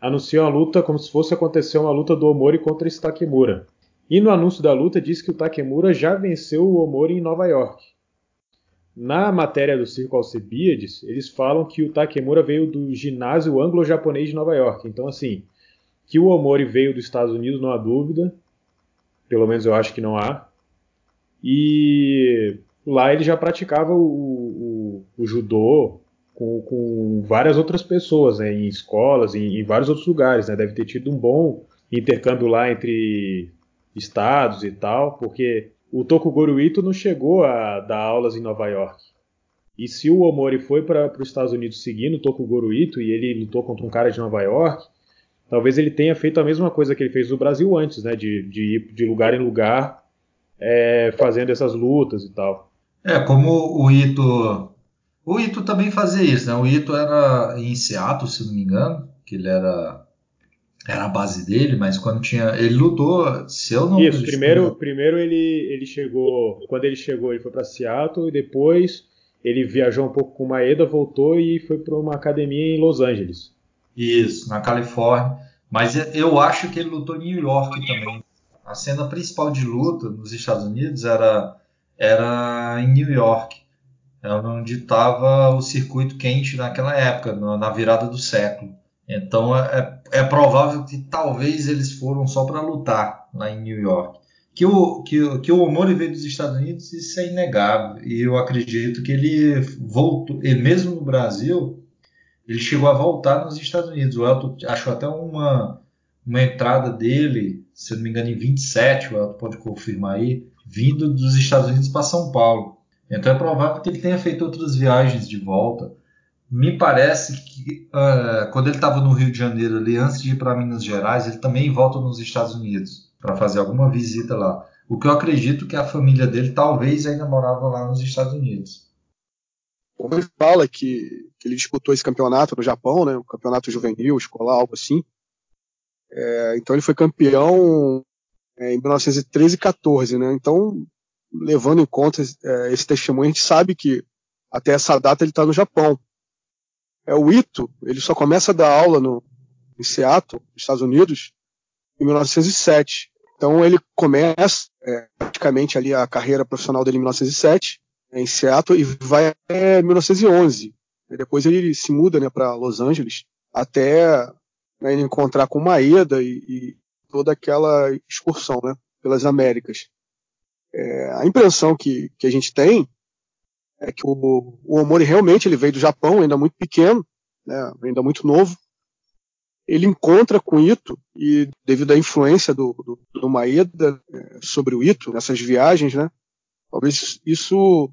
anunciam a luta como se fosse acontecer uma luta do Omori contra esse Takemura. E no anúncio da luta diz que o Takemura já venceu o Omori em Nova York. Na matéria do Circo Alcebiades, eles falam que o Takemura veio do ginásio anglo-japonês de Nova York. Então, assim, que o Omori veio dos Estados Unidos, não há dúvida. Pelo menos eu acho que não há. E lá ele já praticava o, o, o judô com, com, várias outras pessoas, né, em escolas, em, em vários outros lugares. Né, deve ter tido um bom intercâmbio lá entre estados e tal, porque o Tokugoro Ito não chegou a dar aulas em Nova York. E se o Omori foi para os Estados Unidos seguindo o Tokugoro Ito e ele lutou contra um cara de Nova York, talvez ele tenha feito a mesma coisa que ele fez no Brasil antes, né? De, de ir de lugar em lugar é, fazendo essas lutas e tal. É, como o Ito. O Ito também fazia isso, né? O Ito era em Seattle, se não me engano, que ele era era a base dele, mas quando tinha. Ele lutou, se eu não Isso, primeiro, primeiro ele, ele chegou. Quando ele chegou, ele foi para Seattle e depois ele viajou um pouco com Maeda, voltou e foi para uma academia em Los Angeles. Isso, na Califórnia. Mas eu acho que ele lutou em New York também. A cena principal de luta nos Estados Unidos era, era em New York. Era onde estava o circuito quente naquela época, na virada do século. Então é, é provável que talvez eles foram só para lutar lá em New York. Que o, que, que o Omori veio dos Estados Unidos, isso é inegável. E eu acredito que ele voltou, ele mesmo no Brasil, ele chegou a voltar nos Estados Unidos. O Elton achou até uma, uma entrada dele, se não me engano, em 27, o Elton pode confirmar aí, vindo dos Estados Unidos para São Paulo. Então é provável que ele tenha feito outras viagens de volta. Me parece que uh, quando ele estava no Rio de Janeiro ali, antes de ir para Minas Gerais, ele também volta nos Estados Unidos para fazer alguma visita lá. O que eu acredito que a família dele talvez ainda morava lá nos Estados Unidos. Como ele fala que, que ele disputou esse campeonato no Japão, né, um campeonato juvenil, escolar, algo assim. É, então ele foi campeão é, em 1913 e 14, né? Então, levando em conta é, esse testemunho, a gente sabe que até essa data ele está no Japão. É o Ito, ele só começa a dar aula no, em Seattle, Estados Unidos, em 1907. Então ele começa é, praticamente ali a carreira profissional dele em 1907 é, em Seattle e vai até 1911. E depois ele se muda né, para Los Angeles até né, ele encontrar com Maeda e, e, toda aquela excursão né, pelas Américas. É, a impressão que, que a gente tem é que o, o Omori realmente ele veio do Japão, ainda muito pequeno, né, ainda muito novo, ele encontra com Ito e devido à influência do, do, do Maeda é, sobre o Ito nessas viagens, né, talvez isso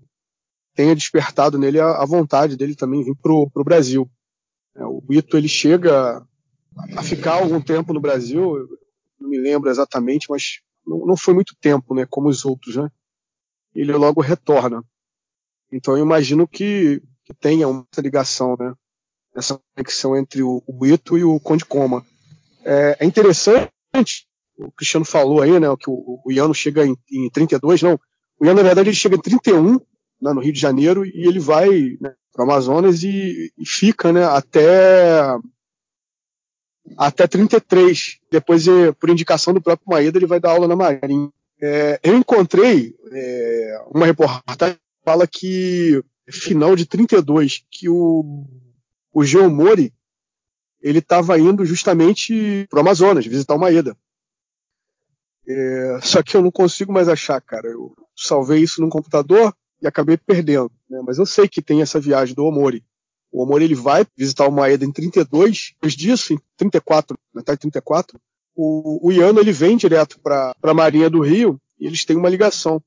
tenha despertado nele a, a vontade dele também vir para o Brasil. É, o Ito ele chega a ficar algum tempo no Brasil, não me lembro exatamente, mas não, não foi muito tempo, né, como os outros, né. Ele logo retorna. Então eu imagino que, que tenha uma ligação, né, essa conexão entre o, o Ito e o Conde Coma. É, é, interessante, o Cristiano falou aí, né, que o, o Iano chega em, em 32, não. O Iano, na verdade, ele chega em 31, né, no Rio de Janeiro, e ele vai né, para o Amazonas e, e, fica né, até, até 33. Depois, por indicação do próprio Maeda, ele vai dar aula na Marinha. É, eu encontrei é, uma reportagem fala que final de 32, que o o Geomori ele estava indo justamente para o Amazonas visitar o Maeda. É, só que eu não consigo mais achar, cara. Eu salvei isso no computador e acabei perdendo. Né? Mas eu sei que tem essa viagem do Omori. O Omori ele vai visitar o Maeda em 32, depois disso, em 34, metade de 34, o, o Iano ele vem direto para a Marinha do Rio e eles têm uma ligação.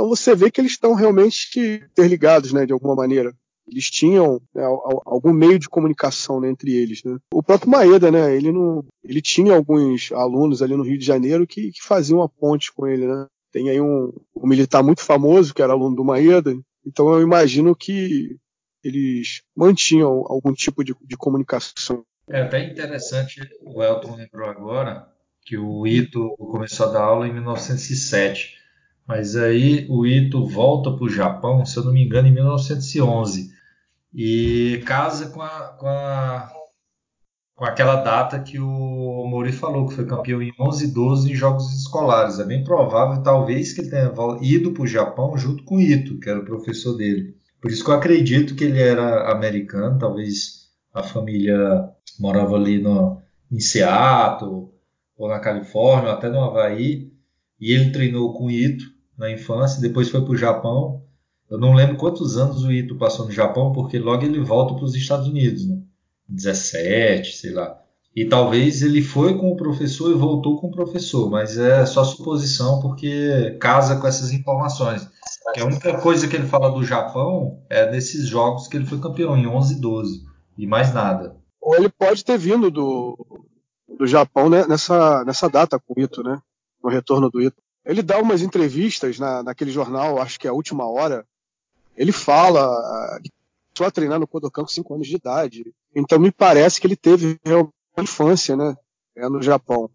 Então você vê que eles estão realmente interligados, né, de alguma maneira eles tinham né, algum meio de comunicação né, entre eles. Né? O próprio Maeda, né, ele, não, ele tinha alguns alunos ali no Rio de Janeiro que, que faziam a ponte com ele. Né? Tem aí um, um, militar muito famoso que era aluno do Maeda, então eu imagino que eles mantinham algum tipo de, de comunicação. É até interessante, o Elton lembrou agora que o Ito começou a dar aula em 1907. Mas aí o Ito volta para o Japão, se eu não me engano, em 1911 e casa com, a, com, a, com aquela data que o Mori falou, que foi campeão em 11 e 12 em jogos escolares. É bem provável, talvez, que ele tenha ido para o Japão junto com Ito, que era o professor dele. Por isso que eu acredito que ele era americano, talvez a família morava ali no, em Seattle, ou na Califórnia, ou até no Havaí, e ele treinou com Ito na infância, depois foi para o Japão eu não lembro quantos anos o Ito passou no Japão, porque logo ele volta para os Estados Unidos, né? 17, sei lá. E talvez ele foi com o professor e voltou com o professor, mas é só suposição porque casa com essas informações. Que a única coisa que ele fala do Japão é nesses jogos que ele foi campeão, em 11 e 12, e mais nada. Ou ele pode ter vindo do, do Japão né, nessa, nessa data com o Ito, né? No retorno do Ito. Ele dá umas entrevistas na, naquele jornal, acho que é a última hora, ele fala só a treinar no Kodokan com 5 anos de idade. Então me parece que ele teve uma infância, né, é, no Japão.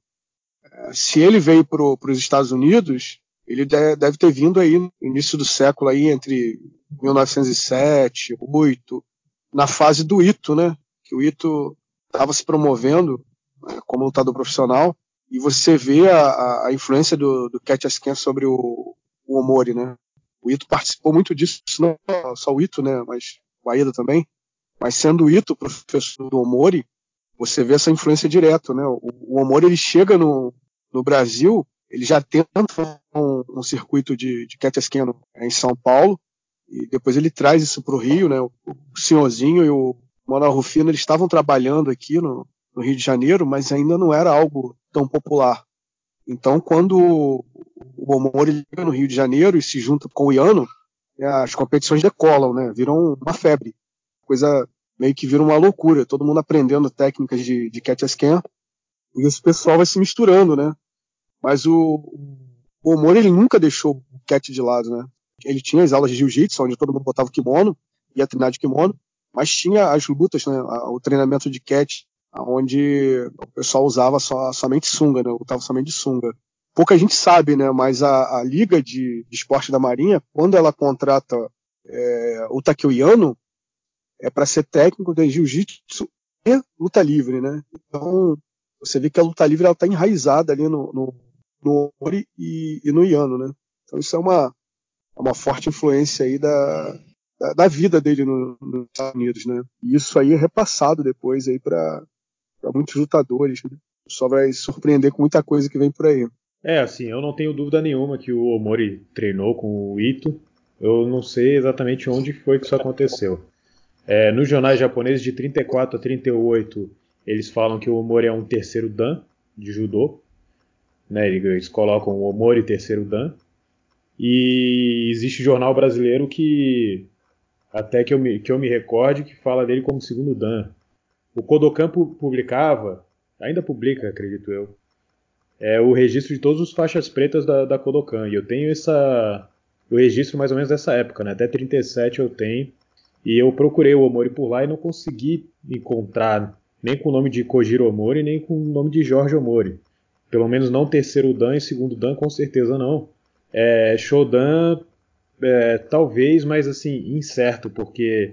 É, se ele veio para os Estados Unidos, ele deve ter vindo aí no início do século aí entre 1907, 8, na fase do Ito, né? Que o Ito estava se promovendo né, como lutador profissional e você vê a, a influência do, do Cat sobre o, o Omori, né? O Ito participou muito disso, não só o Ito, né, mas o Aida também. Mas sendo o Ito professor do Omori, você vê essa influência direto, né? O, o Omori ele chega no, no Brasil, ele já tenta um, um circuito de, de cat em São Paulo e depois ele traz isso para o Rio, né? O, o Senhorzinho e o Manuel Rufino eles estavam trabalhando aqui no, no Rio de Janeiro, mas ainda não era algo tão popular. Então, quando o Omori chega no Rio de Janeiro e se junta com o Iano, né, as competições decolam, né? Viram uma febre. Coisa meio que vira uma loucura. Todo mundo aprendendo técnicas de, de catch scan. E esse pessoal vai se misturando, né? Mas o, o Omori, ele nunca deixou o catch de lado, né? Ele tinha as aulas de jiu-jitsu, onde todo mundo botava o kimono, ia treinar de kimono, mas tinha as lutas, né? O treinamento de catch, onde o pessoal usava só, somente sunga, né? Lutava somente de sunga. Pouca gente sabe, né? Mas a, a Liga de, de Esporte da Marinha, quando ela contrata é, o Takeo Yano, é para ser técnico de jiu-jitsu e luta livre, né? Então, você vê que a luta livre está enraizada ali no, no, no Ori e, e, no Iano, né? Então, isso é uma, uma forte influência aí da, da, da vida dele no, nos Estados Unidos, né? E isso aí é repassado depois aí para muitos lutadores, né? Só vai surpreender com muita coisa que vem por aí. É, assim, eu não tenho dúvida nenhuma que o Omori treinou com o Ito. Eu não sei exatamente onde foi que isso aconteceu. É, nos jornais japoneses de 34 a 38, eles falam que o Omori é um terceiro dan de judô. Né, eles colocam o Omori terceiro dan. E existe jornal brasileiro que, até que eu, me, que eu me recorde, que fala dele como segundo dan. O Kodokan publicava, ainda publica, acredito eu, é o registro de todos os faixas pretas da, da Kodokan. E eu tenho essa, o registro mais ou menos dessa época, né? até 37 eu tenho e eu procurei o Omori por lá e não consegui encontrar nem com o nome de Kojiro Omori, nem com o nome de Jorge Omori. Pelo menos não terceiro Dan e segundo Dan, com certeza não. É, Shodan, é, talvez, mas assim, incerto, porque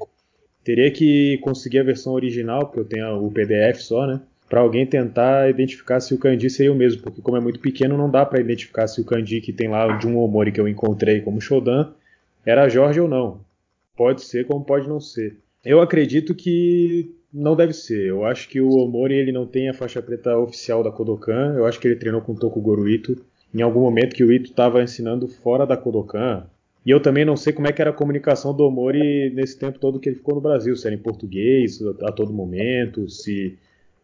teria que conseguir a versão original, porque eu tenho o PDF só, né? Para alguém tentar identificar se o kanji seria o mesmo, porque como é muito pequeno, não dá para identificar se o kanji que tem lá de um Omori que eu encontrei como Shodan era Jorge ou não. Pode ser, como pode não ser. Eu acredito que não deve ser. Eu acho que o Omori ele não tem a faixa preta oficial da Kodokan. Eu acho que ele treinou com o Tokugoro Ito em algum momento que o Ito estava ensinando fora da Kodokan. E eu também não sei como é que era a comunicação do Omori nesse tempo todo que ele ficou no Brasil, se era em português a todo momento, se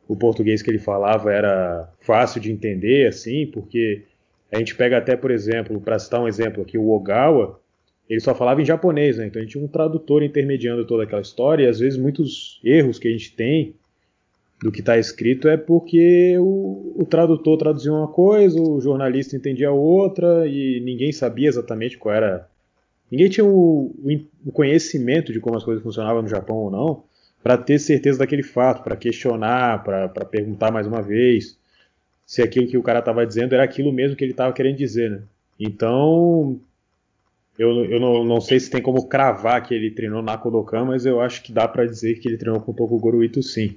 o português que ele falava era fácil de entender, assim, porque a gente pega até, por exemplo, para citar um exemplo aqui, o Ogawa, ele só falava em japonês, né? Então a gente tinha um tradutor intermediando toda aquela história, e às vezes muitos erros que a gente tem do que está escrito é porque o, o, tradutor traduzia uma coisa, o jornalista entendia outra, e ninguém sabia exatamente qual era. Ninguém tinha o, o conhecimento de como as coisas funcionavam no Japão ou não, para ter certeza daquele fato, para questionar, para perguntar mais uma vez se aquilo que o cara estava dizendo era aquilo mesmo que ele estava querendo dizer, né? Então, eu, eu não, não, sei se tem como cravar que ele treinou na Kodokan, mas eu acho que dá para dizer que ele treinou com o Tokugoro Ito sim.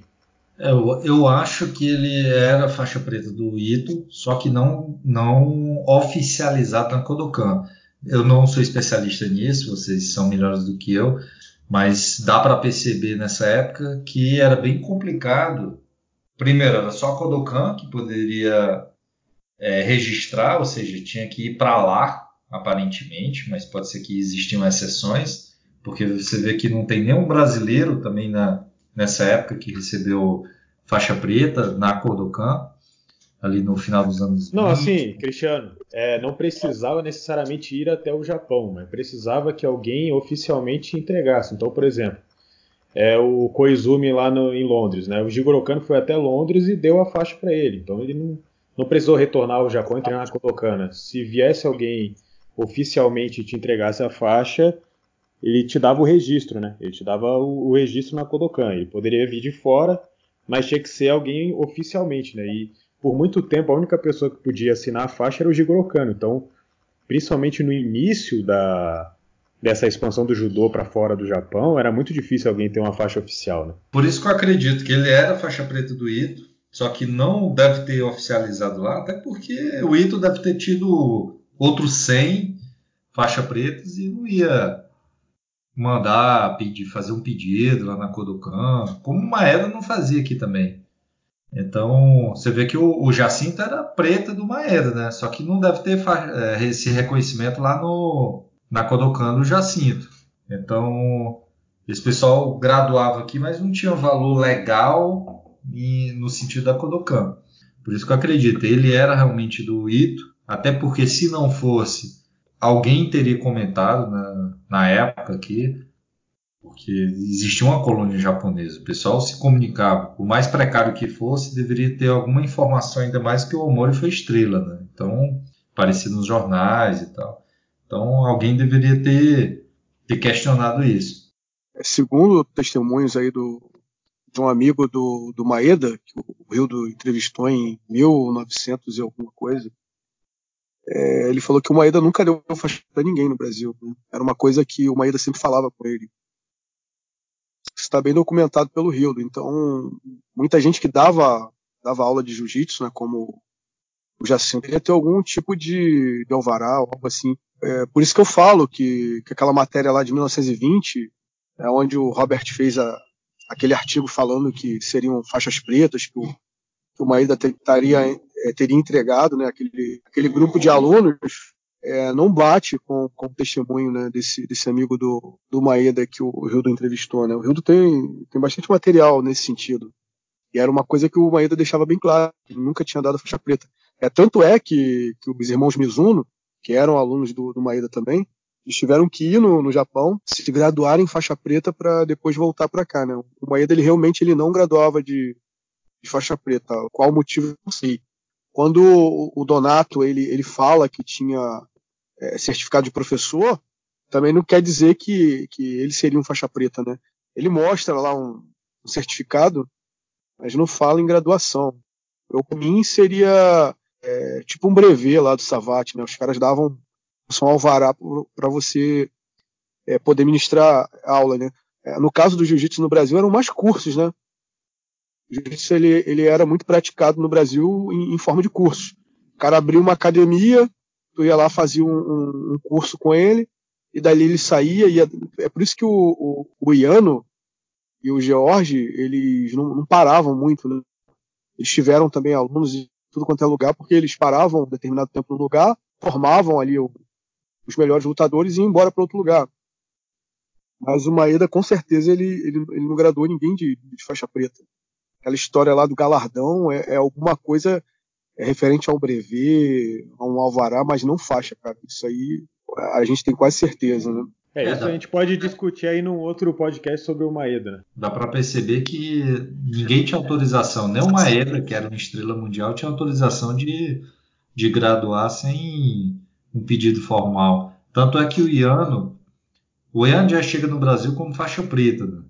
É, eu, eu acho que ele era faixa preta do Ito, só que não, não oficializado na Kodokan. Eu não sou especialista nisso, vocês são melhores do que eu, mas dá para perceber nessa época que era bem complicado. Primeiro, era só a Kodokan que poderia é, registrar, ou seja, tinha que ir para lá aparentemente, mas pode ser que existiam exceções, porque você vê que não tem nenhum brasileiro também na, nessa época que recebeu faixa preta na Kodokan, ali no final dos anos Não, 20. assim, Cristiano, é, não precisava necessariamente ir até o Japão, mas precisava que alguém oficialmente entregasse. Então, por exemplo, é o Koizumi lá no, em Londres, né? O Jigoro Kano foi até Londres e deu a faixa para ele. Então ele não, não precisou retornar ao Japão e treinar na Kodokan. Se viesse alguém oficialmente te entregasse a faixa, ele te dava o registro, né? Ele te dava o, o, registro na Kodokan. Ele poderia vir de fora, mas tinha que ser alguém oficialmente, né? E por muito tempo a única pessoa que podia assinar a faixa era o Jigoro Kano. Então, principalmente no início da dessa expansão do judô para fora do Japão, era muito difícil alguém ter uma faixa oficial, né? Por isso que eu acredito que ele era faixa preta do Ito, só que não deve ter oficializado lá, até porque o Ito deve ter tido outros 100 faixa pretas e não ia mandar pedir, fazer um pedido lá na Kodokan, como o Maeda não fazia aqui também. Então, você vê que o, o Jacinto era preta do Maeda, né? Só que não deve ter é, esse reconhecimento lá no, na Kodokan do Jacinto. Então, esse pessoal graduava aqui, mas não tinha valor legal no sentido da Kodokan. Por isso que eu acredito, ele era realmente do Ito, até porque se não fosse, alguém teria comentado na, na época aqui, porque existia uma colônia japonesa, o pessoal se comunicava, por mais precário que fosse, deveria ter alguma informação ainda mais que o Omori foi estrela, né? Então, aparecia nos jornais e tal. Então, alguém deveria ter, ter questionado isso. Segundo testemunhos aí do, de um amigo do, do Maeda, que o Rildo entrevistou em 1900 e alguma coisa, é, ele falou que o Maeda nunca deu faixa para ninguém no Brasil. Né? Era uma coisa que o Maeda sempre falava com ele está bem documentado pelo Rildo. Então, muita gente que dava, dava aula de jiu-jitsu, né, como o Jacinto, queria ter algum tipo de, de alvará, algo assim. É, por isso que eu falo que, que aquela matéria lá de 1920, é onde o Robert fez a, aquele artigo falando que seriam faixas pretas, que o, que o Maída teria, é, teria entregado, né, aquele, aquele grupo de alunos é, não bate com, com o testemunho né, desse, desse amigo do, do Maeda que o Rildo entrevistou. Né? O Rildo tem, tem bastante material nesse sentido. E era uma coisa que o Maeda deixava bem claro, ele nunca tinha dado faixa preta. É, tanto é que, que os irmãos Mizuno, que eram alunos do, do Maeda também, eles tiveram que ir no, no Japão, se graduar em faixa preta para depois voltar para cá. Né? O Maeda ele realmente ele não graduava de, de faixa preta. Qual o motivo, não sei. Quando o Donato ele, ele fala que tinha é, certificado de professor, também não quer dizer que, que ele seria um faixa preta, né? Ele mostra lá um, um certificado, mas não fala em graduação. Eu, para mim, seria é, tipo um brevet lá do Savate, né? Os caras davam um alvará para você é, poder ministrar aula, né? É, no caso do jiu-jitsu no Brasil, eram mais cursos, né? O jiu-jitsu ele, ele era muito praticado no Brasil em, em forma de cursos. O cara abriu uma academia, tu ia lá, fazia um, um, um curso com ele, e dali ele saía. Ia, é por isso que o, o, o Iano e o George, eles não, não paravam muito, né? Eles tiveram também alunos de tudo quanto é lugar, porque eles paravam um determinado tempo no lugar, formavam ali o, os melhores lutadores e iam embora para outro lugar. Mas o Maeda, com certeza, ele, ele, ele não graduou ninguém de, de, faixa preta. Aquela história lá do galardão é, é alguma coisa é referente ao brevet, a um alvará, mas não faixa, cara. Isso aí a gente tem quase certeza, né? É, isso é, a gente pode discutir aí num outro podcast sobre o Maeda. Né? Dá para perceber que ninguém tinha autorização, nem o Maeda, que era uma estrela mundial, tinha autorização de, de graduar sem um pedido formal. Tanto é que o Iano, o Iano já chega no Brasil como faixa preta. Né?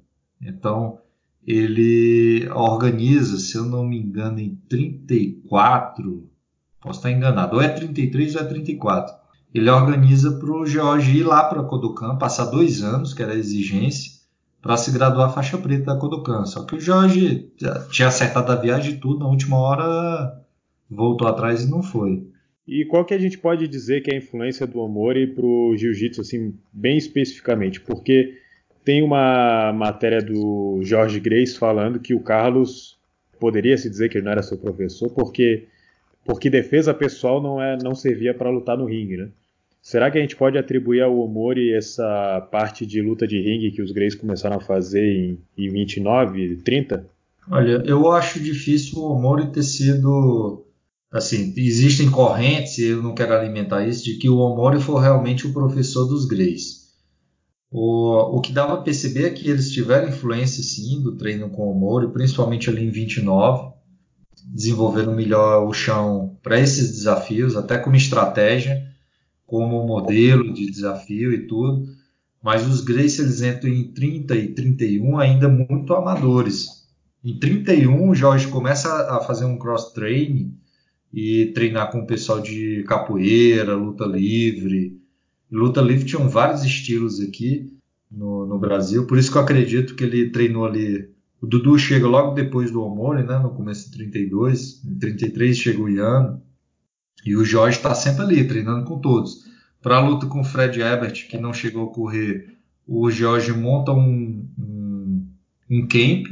Então, ele organiza, se eu não me engano, em 34, posso estar enganado, ou é 33 ou é 34. Ele organiza para o George ir lá para a Kodokan, passar dois anos, que era a exigência, para se graduar faixa preta da Kodokan. Só que o Jorge tinha acertado a viagem e tudo, na última hora voltou atrás e não foi. E qual que a gente pode dizer que é a influência do Omori para o jiu-jitsu, assim, bem especificamente? Porque tem uma matéria do Jorge Grace falando que o Carlos poderia se dizer que ele não era seu professor porque porque defesa pessoal não é não servia para lutar no ringue, né? Será que a gente pode atribuir ao Omori essa parte de luta de ringue que os Grace começaram a fazer em, em 29, 30? Olha, eu acho difícil o Omori ter sido assim, existem correntes, eu não quero alimentar isso, de que o Omori foi realmente o professor dos Grace. O, o que dava a perceber é que eles tiveram influência sim do treino com o Moro, principalmente ali em 29, desenvolvendo melhor o chão para esses desafios, até como estratégia, como modelo de desafio e tudo. Mas os Grace eles entram em 30 e 31 ainda muito amadores. Em 31 o Jorge começa a fazer um cross-training e treinar com o pessoal de capoeira, luta livre, luta livre tinham vários estilos aqui no, no, Brasil, por isso que eu acredito que ele treinou ali. O Dudu chega logo depois do Omori, né, no começo de 32, em 33 chegou o Ian, e o Jorge está sempre ali, treinando com todos. Para a luta com o Fred Ebert, que não chegou a correr, o Jorge monta um, um, um camp,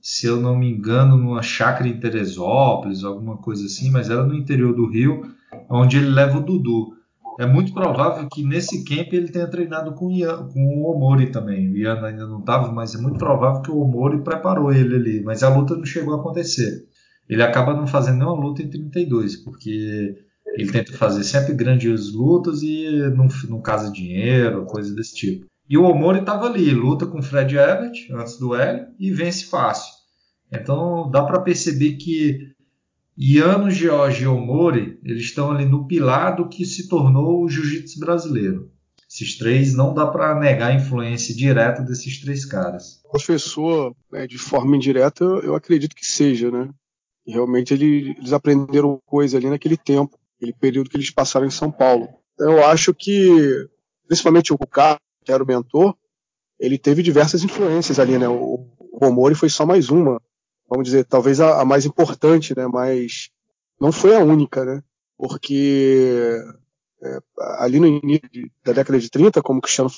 se eu não me engano, numa chácara em Teresópolis, alguma coisa assim, mas era no interior do Rio, onde ele leva o Dudu. É muito provável que nesse camp ele tenha treinado com o, Ian, com o Omori também. O Ian ainda não estava, mas é muito provável que o Omori preparou ele ali. Mas a luta não chegou a acontecer. Ele acaba não fazendo nenhuma luta em 32, porque ele tenta fazer sempre grandes lutas e não, não casa dinheiro, coisa desse tipo. E o Omori estava ali, luta com o Fred Everett antes do L e vence fácil. Então dá para perceber que Iano, George e Omori eles estão ali no pilar do que se tornou o jiu-jitsu brasileiro. Esses três não dá para negar a influência direta desses três caras. Professor, né, de forma indireta, eu acredito que seja, né? realmente ele, eles aprenderam coisa ali naquele tempo, aquele período que eles passaram em São Paulo. Eu acho que, principalmente o Kuká, que era o mentor, ele teve diversas influências ali, né? O, o Omori foi só mais uma, vamos dizer, talvez a, a, mais importante, né? Mas não foi a única, né? Porque é, ali no início da década de 30, como Cristiano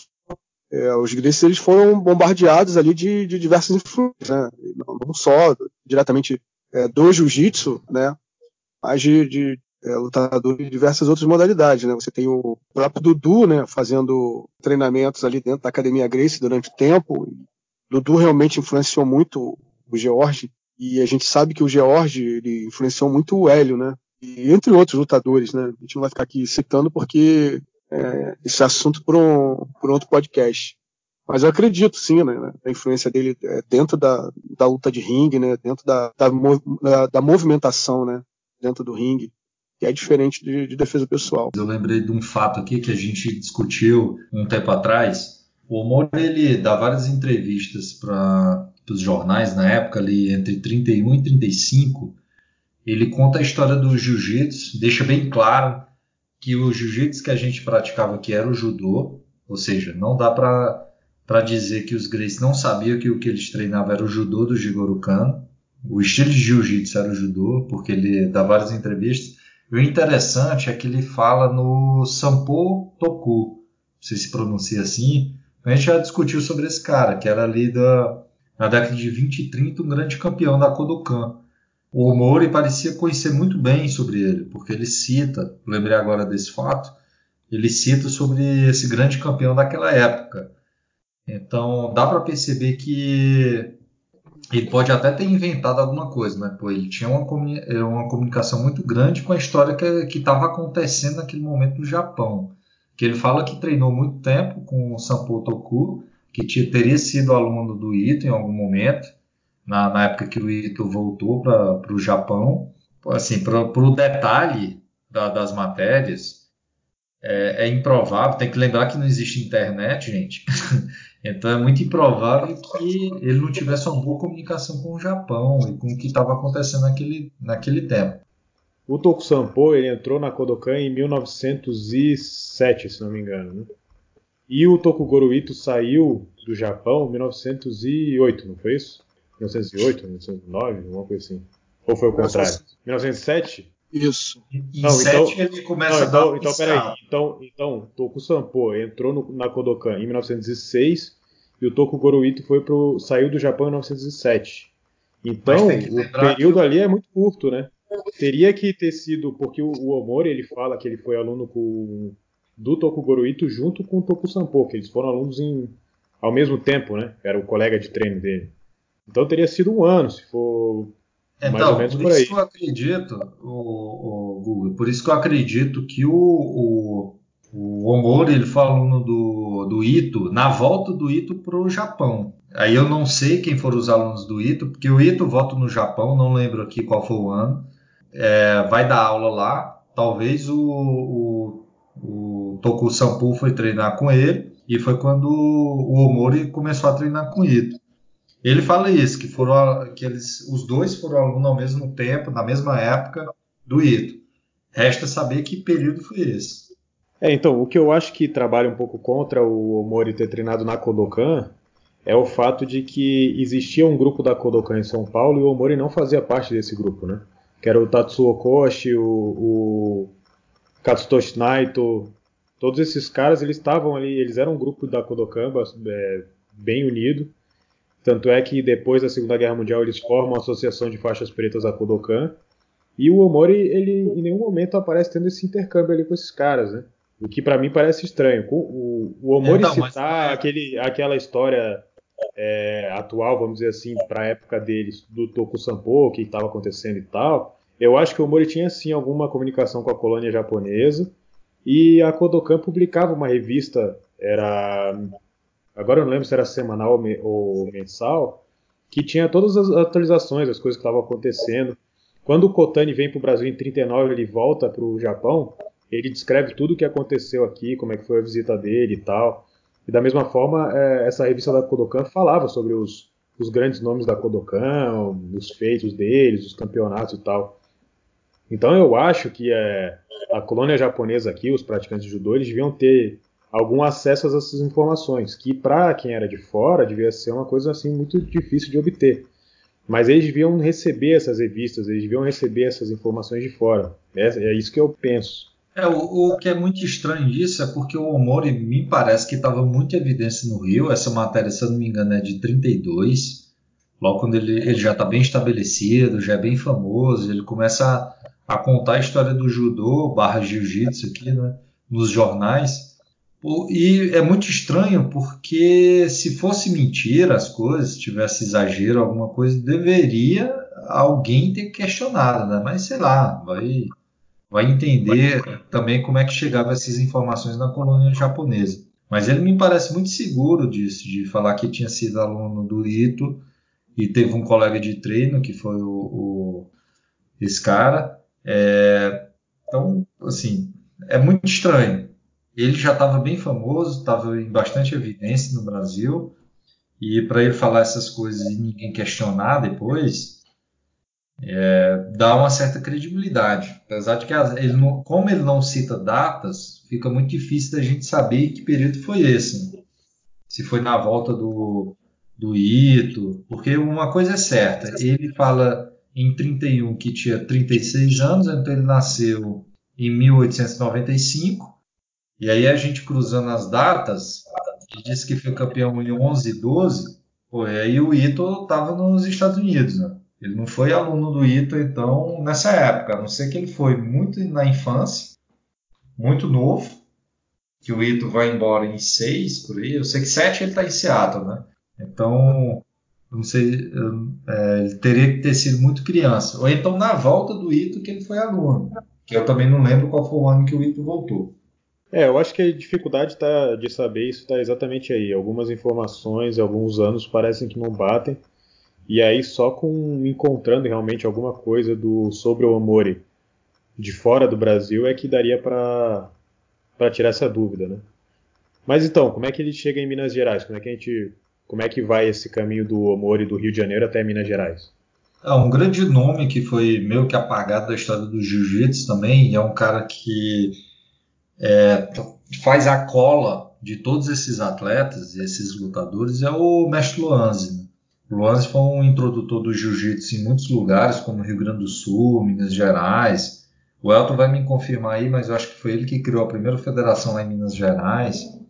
é, os greses eles foram bombardeados ali de, de diversas influências, né? não, não só diretamente é, do jiu-jitsu, né? Mas de, de é, lutadores de diversas outras modalidades, né? Você tem o próprio Dudu, né? Fazendo treinamentos ali dentro da Academia Grace durante o tempo. Dudu realmente influenciou muito o George e a gente sabe que o George ele influenciou muito o Hélio, né? E entre outros lutadores, né? A gente não vai ficar aqui citando porque é, esse assunto por um, por outro podcast. Mas eu acredito sim, né, na influência dele é, dentro da, da luta de ringue, né, dentro da, da, da movimentação, né, dentro do ringue, que é diferente de, de, defesa pessoal. Eu lembrei de um fato aqui que a gente discutiu um tempo atrás. O Omori ele dá várias entrevistas para os jornais na época ali entre 31 e 35. Ele conta a história do jiu-jitsu, deixa bem claro que o jiu-jitsu que a gente praticava aqui era o judô, ou seja, não dá para dizer que os Grace não sabiam que o que eles treinavam era o judô do Jigoro Kano. O estilo de jiu-jitsu era o judô, porque ele dá várias entrevistas. E o interessante é que ele fala no Sampo Toku, não sei se pronuncia assim. A gente já discutiu sobre esse cara, que era ali da, na década de 20 e 30 um grande campeão da Kodokan. O Mori parecia conhecer muito bem sobre ele, porque ele cita, lembrei agora desse fato, ele cita sobre esse grande campeão daquela época. Então dá para perceber que ele pode até ter inventado alguma coisa, né? Pô, ele tinha uma, comuni uma comunicação muito grande com a história que estava acontecendo naquele momento no Japão. Que ele fala que treinou muito tempo com o Sampo Toku, que teria sido aluno do Ito em algum momento, na, na época que o Ito voltou para o Japão. Assim, para o detalhe da, das matérias, é, é improvável. Tem que lembrar que não existe internet, gente. Então é muito improvável que ele não tivesse uma boa comunicação com o Japão e com o que estava acontecendo naquele, naquele tempo. O Tokusampo ele entrou na Kodokan em 1907, se não me engano. Né? E o Tokugoro Ito saiu do Japão em 1908, não foi isso? 1908, 1909, alguma coisa assim. Ou foi o contrário? 1907? Isso. Em não, 7 então, ele começa não, então, a dar então, peraí. Então, então, Toku Sampo entrou no, na Kodokan em 1906 e o Toku Goroito foi pro, saiu do Japão em 1907. Então, o período que... ali é muito curto, né? Teria que ter sido, porque o, o Omori ele fala que ele foi aluno com, do Toku Goroito junto com o Toku Sampo, que eles foram alunos em, ao mesmo tempo, né? Era o colega de treino dele. Então teria sido um ano, se for então, por, por isso que eu acredito, o, o, Google, por isso que eu acredito que o, o, o Omori ele foi aluno do, do Ito na volta do Ito para o Japão. Aí eu não sei quem foram os alunos do Ito, porque o Ito volta no Japão, não lembro aqui qual foi o ano. É, vai dar aula lá. Talvez o, o, o Toku Sampu foi treinar com ele, e foi quando o Omori começou a treinar com Ito. Ele fala isso, que foram que eles, os dois foram alunos ao mesmo tempo, na mesma época do Ito. Resta saber que período foi esse. É, então, o que eu acho que trabalha um pouco contra o Omori ter treinado na Kodokan é o fato de que existia um grupo da Kodokan em São Paulo e o Omori não fazia parte desse grupo, né? Que era o Tatsuo Koshi, o, o Katsutoshi Naito, todos esses caras eles estavam ali, eles eram um grupo da Kodokan é, bem unido Tanto é que depois da Segunda Guerra Mundial eles formam a Associação de Faixas Pretas a Kodokan. E o Omori, ele em nenhum momento aparece tendo esse intercâmbio ali com esses caras, né? O que para mim parece estranho. O, o Omori então, citar mas... aquele, aquela história é, atual, vamos dizer assim, para a época deles, do Toku Sampo, o que estava acontecendo e tal, eu acho que o Omori tinha sim alguma comunicação com a colônia japonesa. E a Kodokan publicava uma revista, era agora eu não lembro se era semanal ou mensal, que tinha todas as atualizações, as coisas que estavam acontecendo. Quando o Kotani vem para o Brasil em 39, ele volta para o Japão, ele descreve tudo o que aconteceu aqui, como é que foi a visita dele e tal. E da mesma forma, é, essa revista da Kodokan falava sobre os, os grandes nomes da Kodokan, os feitos deles, os campeonatos e tal. Então eu acho que é, a colônia japonesa aqui, os praticantes de judô, eles deviam ter algum acesso a essas informações, que para quem era de fora devia ser uma coisa assim muito difícil de obter. Mas eles deviam receber essas revistas, eles deviam receber essas informações de fora. É, é isso que eu penso. É, o, o, que é muito estranho disso é porque o Omori me parece que estava muito evidência no Rio. Essa matéria, se eu não me engano, é de 32. Logo quando ele, ele já está bem estabelecido, já é bem famoso, ele começa a, a contar a história do judô barra jiu-jitsu aqui né, nos jornais. E é muito estranho porque se fosse mentira as coisas, se tivesse exagero, alguma coisa, deveria alguém ter questionado, né? Mas sei lá, vai, vai entender também como é que chegavam essas informações na colônia japonesa. Mas ele me parece muito seguro disso, de falar que tinha sido aluno do Ito e teve um colega de treino que foi o, o esse cara. É, então, assim, é muito estranho ele já estava bem famoso, estava em bastante evidência no Brasil, e para ele falar essas coisas e ninguém questionar depois, é, dá uma certa credibilidade. Apesar de que ele não, como ele não cita datas, fica muito difícil da gente saber que período foi esse. Né? Se foi na volta do, do Ito, porque uma coisa é certa, ele fala em 31 que tinha 36 anos, então ele nasceu em 1895, e aí a gente cruzando as datas, ele disse que foi campeão em 11 e 12, pô, e aí o Ito estava nos Estados Unidos, né? Ele não foi aluno do Ito, então, nessa época, a não ser que ele foi muito na infância, muito novo, que o Ito vai embora em 6, por aí. Eu sei que 7 ele está em Seattle, né? Então, não sei, é, ele teria que ter sido muito criança. Ou então na volta do Ito que ele foi aluno, que eu também não lembro qual foi o ano que o Ito voltou. É, eu acho que a dificuldade tá, de saber isso está exatamente aí. Algumas informações, alguns anos parecem que não batem. E aí só com encontrando realmente alguma coisa do sobre o Amori de fora do Brasil é que daria para para tirar essa dúvida, né? Mas então, como é que ele chega em Minas Gerais? Como é que a gente como é que vai esse caminho do Omori do Rio de Janeiro até Minas Gerais? É um grande nome que foi meio que apagado da história do jiu-jitsu também, é um cara que é, faz a cola de todos esses atletas, esses lutadores, é o mestre Luanzi. Né? Luanzi foi um introdutor do jiu-jitsu em muitos lugares, como Rio Grande do Sul, Minas Gerais. O Elton vai me confirmar aí, mas eu acho que foi ele que criou a primeira federação lá em Minas Gerais.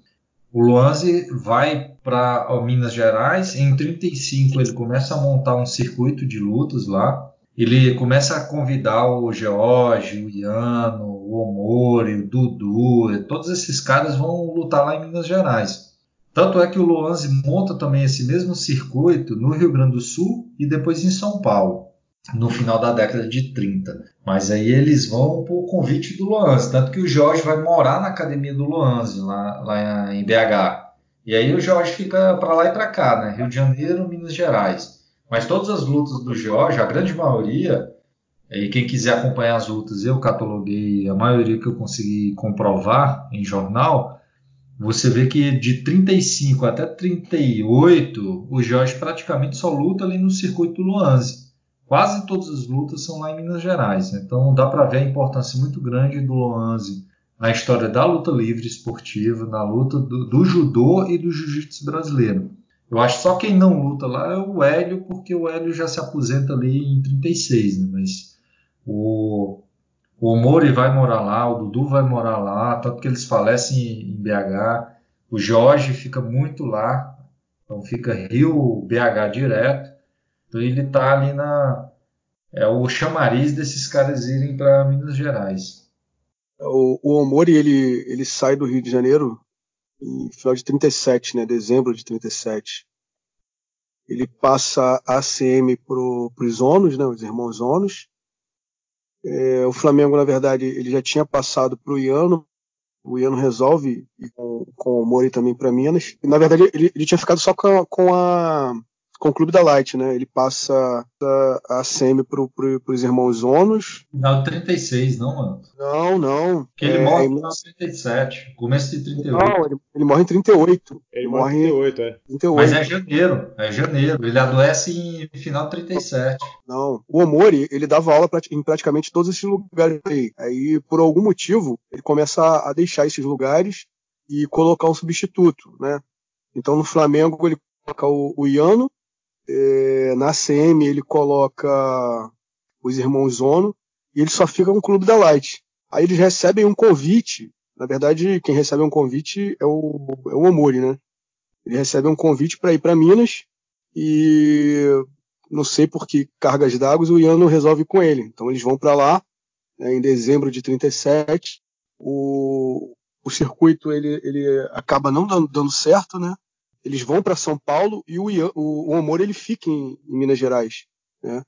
O Luanzi vai para Minas Gerais, em 35 ele começa a montar um circuito de lutas lá, ele começa a convidar o George, o Iano, o Omori, o Dudu, todos esses caras vão lutar lá em Minas Gerais. Tanto é que o Luanzi monta também esse mesmo circuito no Rio Grande do Sul e depois em São Paulo, no final da década de 30. Mas aí eles vão por convite do Luanzi, tanto que o Jorge vai morar na academia do Luanzi, lá, lá em BH. E aí o Jorge fica para lá e para cá, né? Rio de Janeiro, Minas Gerais. Mas todas as lutas do George, a grande maioria, e quem quiser acompanhar as lutas, eu cataloguei a maioria que eu consegui comprovar em jornal. Você vê que de 35 até 38, o Jorge praticamente só luta ali no circuito do Luanze. Quase todas as lutas são lá em Minas Gerais. Então dá para ver a importância muito grande do Luanze na história da luta livre esportiva, na luta do, do judô e do jiu-jitsu brasileiro. Eu acho só quem não luta lá é o Hélio, porque o Hélio já se aposenta ali em 36, né? Mas o, o Mori vai morar lá, o Dudu vai morar lá, tanto que eles falecem em BH. O Jorge fica muito lá. Então fica Rio BH direto. Então ele está ali na. É o chamariz desses caras irem para Minas Gerais. O, o Omori ele, ele sai do Rio de Janeiro em final de 37, né? Dezembro de 37. Ele passa a ACM para os Onos, né? Os irmãos Onos. É, o Flamengo, na verdade, ele já tinha passado para o Iano, o Iano resolve com, com o Mori também para Minas. Na verdade, ele, ele, tinha ficado só com a, com a, com o Clube da Light, né? Ele passa a, a semi pro, pro, pros irmãos Onos. Não, 36, não, mano. Não, não. Porque ele é, morre em 1937, começo de 38. Não, ele, ele morre em 38. Ele, ele morre em 38, é. 38. Mas é janeiro, é janeiro. Ele adoece em final de 37. Não, o Omori, ele dava aula em praticamente todos esses lugares aí. Aí, por algum motivo, ele começa a deixar esses lugares e colocar um substituto, né? Então, no Flamengo, ele coloca o, o Iano, é, na CM ele coloca os irmãos Ono e ele só fica com o Clube da Light. Aí eles recebem um convite. Na verdade, quem recebe um convite é o, é o Omori, né? Ele recebe um convite para ir para Minas e não sei por que cargas d'água o Ian não resolve com ele. Então eles vão para lá né, em dezembro de 37. O, o circuito ele, ele acaba não dando, dando certo, né? Eles vão para São Paulo e o, o, o Amor ele fica em, em Minas Gerais, né?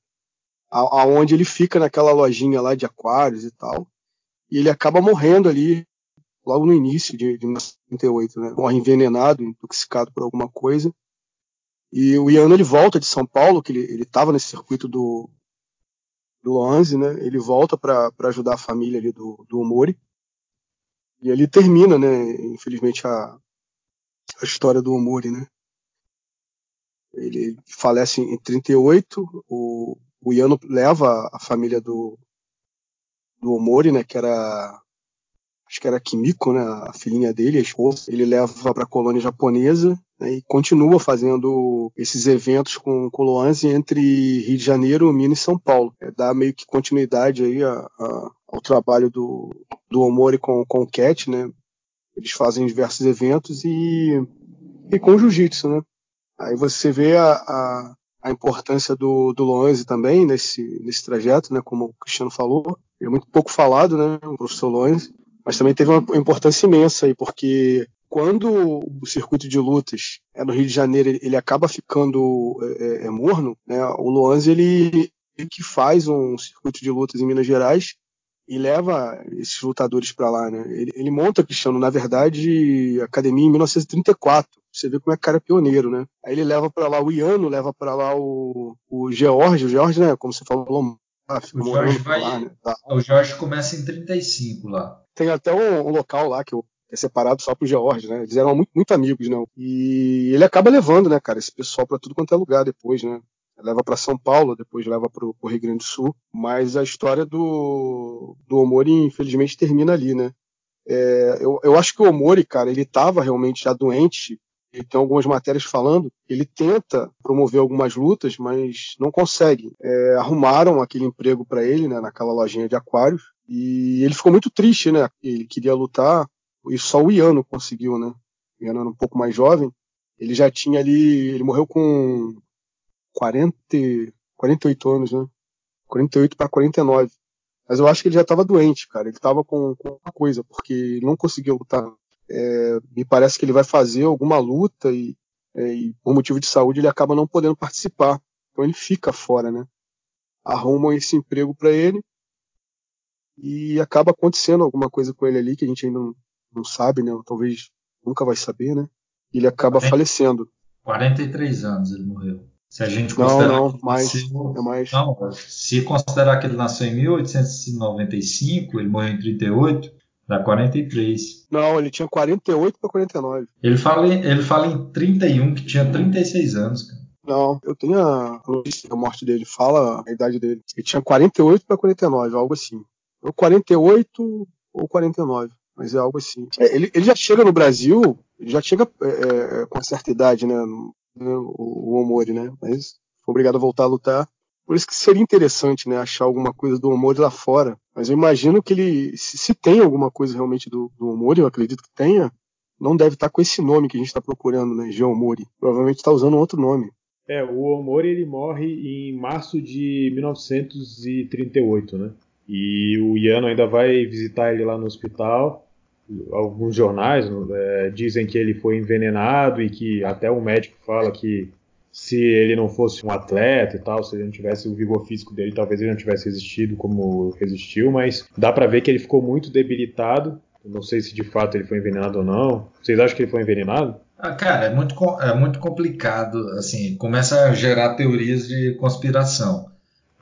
aonde ele fica naquela lojinha lá de aquários e tal, e ele acaba morrendo ali logo no início de, de 1938, né? Morre envenenado, intoxicado por alguma coisa. E o Iano ele volta de São Paulo, que ele estava nesse circuito do do Loanze, né? Ele volta para ajudar a família ali do, do Omori. E ele termina, né? Infelizmente a, a história do Omori, né? Ele falece em 38, o, o Yano leva a família do, do Omori, né, que era acho que era Kimiko, né, a filhinha dele, a esposa, ele leva para a colônia japonesa né, e continua fazendo esses eventos com Coloanze entre Rio de Janeiro, Minas e São Paulo. É, dá meio que continuidade aí a, a, ao trabalho do, do Omori com, com o Cat, né, eles fazem diversos eventos e, e com jiu-jitsu, né? Aí você vê a, a, a importância do, do Loanze também nesse, nesse trajeto, né? Como o Cristiano falou. É muito pouco falado, né? O professor Loanze. Mas também teve uma importância imensa aí, porque quando o circuito de lutas é no Rio de Janeiro, ele, ele acaba ficando é, é, é morno, né? O Loanze, ele, ele que faz um circuito de lutas em Minas Gerais e leva esses lutadores para lá, né? Ele, ele, monta, Cristiano, na verdade, academia em 1934. Você vê como é que o cara é pioneiro, né? Aí ele leva para lá o Iano, leva para lá o, o George, o George, né? Como você falou, ah, o Jorge vai, lá, né? tá. O Jorge começa em 35 lá. Tem até um, um local lá que é separado só pro George, né? Eles eram muito, muito amigos, né? E ele acaba levando, né, cara, esse pessoal para tudo quanto é lugar depois, né? Leva para São Paulo, depois leva para o Rio Grande do Sul. Mas a história do, do Omori, infelizmente, termina ali, né? É, eu, eu acho que o Omori, cara, ele estava realmente já doente. E tem algumas matérias falando. Ele tenta promover algumas lutas, mas não consegue. É, arrumaram aquele emprego para ele, né, naquela lojinha de aquários. E ele ficou muito triste, né? Ele queria lutar e só o Iano conseguiu, né? O Iano era um pouco mais jovem. Ele já tinha ali, ele morreu com 40, 48 anos, né? 48 para 49. Mas eu acho que ele já estava doente, cara. Ele estava com, com uma coisa, porque não conseguiu lutar. É, me parece que ele vai fazer alguma luta e, é, e, por motivo de saúde ele acaba não podendo participar. Então ele fica fora, né? Arrumam esse emprego para ele e acaba acontecendo alguma coisa com ele ali que a gente ainda não, não sabe, né? Talvez nunca vai saber, né? Ele acaba 40, falecendo. 43 anos ele morreu. Se a gente considerar não, não, mais, nasceu, é mais. Não, se considerar que ele nasceu em 1895, ele morreu em 38, dá 43. Não, ele tinha 48 para 49. Ele fala, em, ele fala em 31, que tinha 36 anos, cara. Não, eu tenho a notícia da morte dele, fala a idade dele. Ele tinha 48 para 49, algo assim. Ou 48 ou 49, mas é algo assim. É, ele, ele já chega no Brasil, ele já chega é, é, com certa idade, né? Né, o, o Omori, né? Mas foi obrigado a voltar a lutar. Por isso que seria interessante, né, achar alguma coisa do Omori lá fora. Mas eu imagino que ele, se, se tem alguma coisa realmente do, do Omori, eu acredito que tenha, não deve estar com esse nome que a gente está procurando, né? Geomori. Provavelmente está usando outro nome. É, o Omori ele morre em março de 1938, né? E o Yano ainda vai visitar ele lá no hospital. Alguns jornais é, dizem que ele foi envenenado e que até o médico fala que se ele não fosse um atleta e tal, se ele não tivesse o vigor físico dele, talvez ele não tivesse resistido como resistiu, mas dá para ver que ele ficou muito debilitado. Não sei se de fato ele foi envenenado ou não. Vocês acham que ele foi envenenado? Ah, cara, é muito, é muito complicado. Assim, começa a gerar teorias de conspiração.